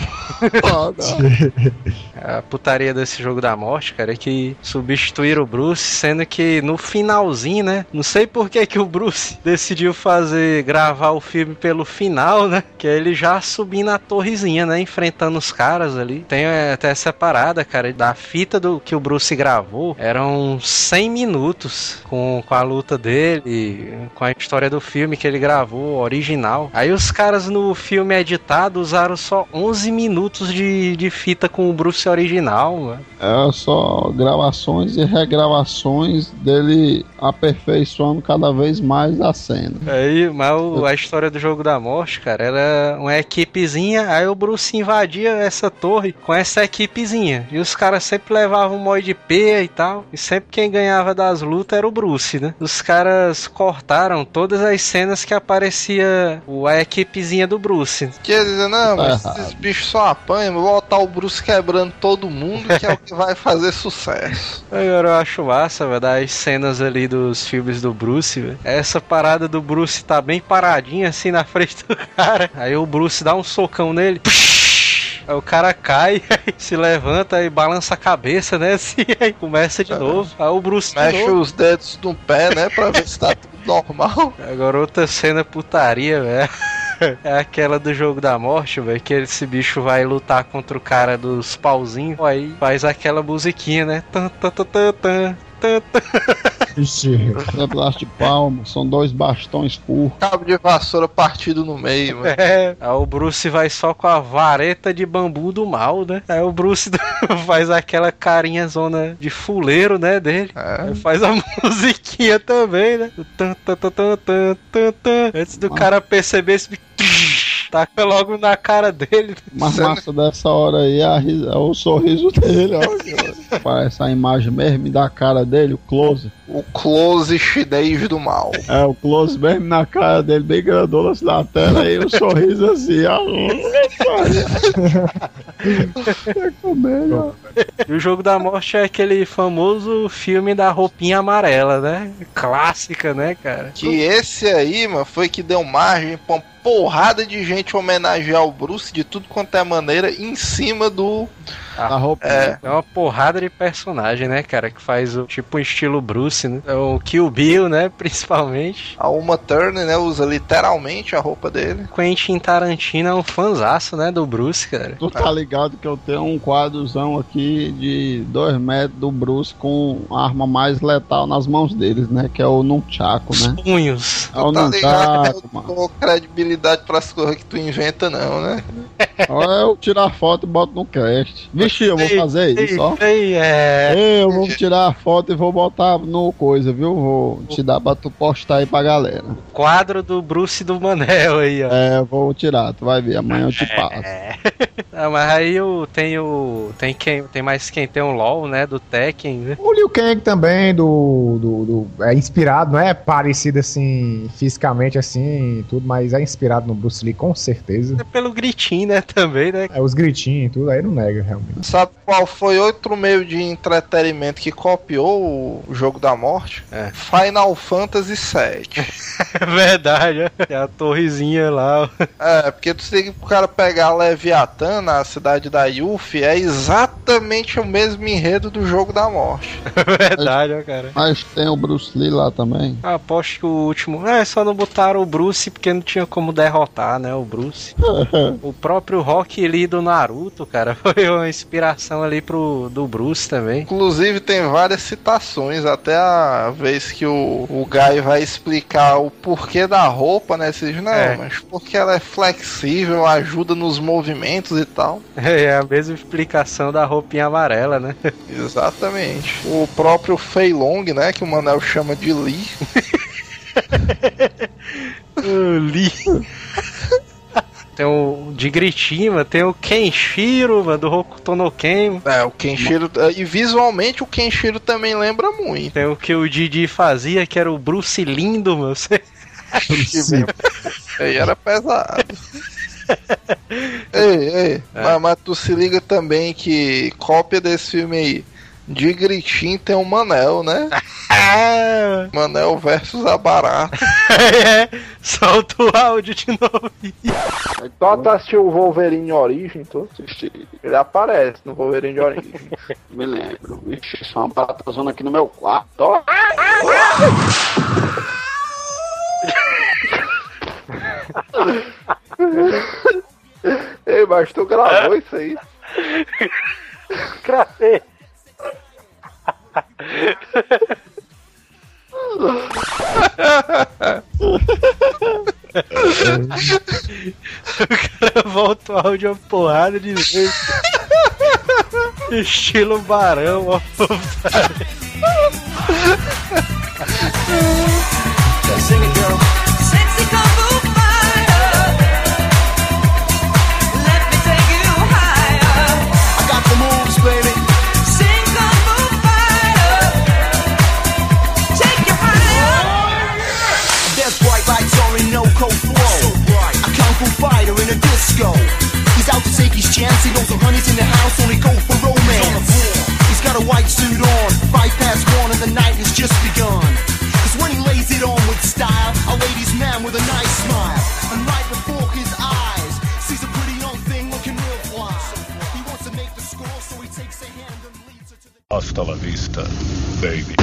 foda. A putaria desse jogo da morte, cara, é que substituíram o Bruce, sendo que no finalzinho, né? Não sei por que, que o Bruce decidiu fazer, gravar o filme pelo final, né? Que é ele já subindo a torrezinha, né? Enfrentando os caras ali. Tem é, até essa parada, cara, da fita do que o Bruce gravou. Eram 100 minutos com, com a luta dele, com a história do filme que ele gravou, original. Aí os caras no filme editado usaram só 11 minutos de, de fita com o Bruce original, mano. É só gravações e regravações dele aperfeiçoando cada vez mais a cena. Aí, mas o- a história do jogo da morte, cara, era uma equipezinha, aí o Bruce invadia essa torre com essa equipezinha. E os caras sempre levavam um mod de P e tal. E sempre quem ganhava das lutas era o Bruce, né? Os caras cortaram todas as cenas que aparecia o- a equipezinha do Bruce. Quer dizer, não, mas esses bichos só apanham, vou botar o Bruce quebrando todo mundo, que é o que vai fazer sucesso. Agora eu acho massa, velho, das cenas ali dos filmes do Bruce, velho. Essa parada do Bruce tá bem paradinha assim na frente do cara. Aí o Bruce dá um socão nele. Psh! Aí o cara cai, aí se levanta e balança a cabeça, né? Assim, aí começa de novo. Aí o Bruce de Mexe novo. os dedos no pé, né, pra ver se tá tudo normal. Agora outra cena putaria, velho. É aquela do jogo da morte, velho, que esse bicho vai lutar contra o cara dos pauzinhos, aí faz aquela musiquinha, né? Tan, tan, tan, tan, tan. Ixi. É de palmo, são dois bastões curtos. Cabo de vassoura partido no meio, mano. É, aí o Bruce vai só com a vareta de bambu do mal, né? Aí o Bruce faz aquela carinha zona de fuleiro, né, dele. É. Aí faz a musiquinha também, né? O tan, tan, tan, tan, tan, tan, tan. Antes do cara perceber esse bicho, taca logo na cara dele. Mas massa dessa hora aí é, a ris- é o sorriso dele, ó. Parece a imagem mesmo da cara dele, o close. O close chinês do mal. É, o close mesmo na cara dele, bem grandona assim na tela, aí o sorriso assim, ó. É comédia. E o jogo da morte é aquele famoso filme da roupinha amarela, né? Clássica, né, cara? Que esse aí, mano, foi que deu margem pra porrada de gente homenagear o Bruce de tudo quanto é maneira em cima do. A roupa. É, É uma porrada de personagem, né, cara? Que faz o tipo um estilo Bruce, né? É o Kill Bill, né? Principalmente. a Uma Turner, né, usa literalmente a roupa dele. Quentin Tarantino é um fanzaço, né? Do Bruce, cara. Tu tá ligado que eu tenho um quadrozão aqui de 2 metros do Bruce com a arma mais letal nas mãos deles, né? Que é o Nunchaku, né? Punhos. É o tá ligado? Eu Nunchaku, não mano. Dou credibilidade pras coisas que tu inventa, não, né? Eu tirar a foto e boto no cast. Vixe, eu vou fazer isso, ó. É. Eu vou tirar a foto e vou botar no coisa, viu? Vou te dar pra tu postar aí pra galera. Quadro do Bruce do Manel aí, ó. É, eu vou tirar, tu vai ver, amanhã eu te passo. Ah, mas aí eu tenho. Tem quem. Tem mais quem tem um LOL, né? Do Tekken, né? O Liu Kang também, do, do, do- É inspirado, não é parecido assim, fisicamente assim, e tudo, mas é inspirado no Bruce Lee, com certeza. É pelo gritinho, né? Também, né? É, os gritinhos e tudo, aí não nega, realmente. Sabe qual foi outro meio de entretenimento que copiou o jogo da morte? É. Final Fantasy VII. É verdade, ó. É a torrezinha lá, ó. é, porque tu tem que o cara pegar Leviatã na cidade da Yuffie, é exatamente o mesmo enredo do jogo da morte. É verdade, ó, cara. Mas tem o Bruce Lee lá também. Ah, Aposto que o último. É, só não botaram o Bruce porque não tinha como derrotar, né? O Bruce. o próprio próprio Rock Lee do Naruto, cara, foi uma inspiração ali pro do Bruce também. Inclusive tem várias citações, até a vez que o, o Guy vai explicar o porquê da roupa, né? Você diz, não, É. mas porque ela é flexível, ajuda nos movimentos e tal. É a mesma explicação da roupinha amarela, né? Exatamente. O próprio Fei Long, né? Que o Manel chama de Lee. Lee. Tem o de gritinho, mano, tem o Kenshiro, mano, do Hokuto no Ken. É, o Kenshiro. E visualmente o Kenshiro também lembra muito. Tem o que o Didi fazia, que era o Bruce lindo, mano. Você- Aí era pesado. ei, ei, mas, mas tu se liga também que cópia desse filme aí. De gritinho tem o Manel, né? Manel versus a barata. é, solta o áudio de novo. Só tu assistiu o Wolverine Origem, tu? Ele aparece no Wolverine Origem. Me lembro. Vixe, só uma barata zona aqui no meu quarto. Ó. Ei, mas tu gravou isso aí? Cravei. O cara volta o áudio uma porrada de vez. Estilo barão, ó. Sexy kung fu fighter, a disco. He's out to take his chance. He knows the honey's in the house, only go for romance. He's got a white suit on, five past one, and the night has just begun. Cause when he lays it on with style, a ladies' man with a nice smile. And right before his eyes, sees a pretty young thing looking real fly. He wants to make the score, so he takes a hand and leads her to the. Hasta la vista, baby.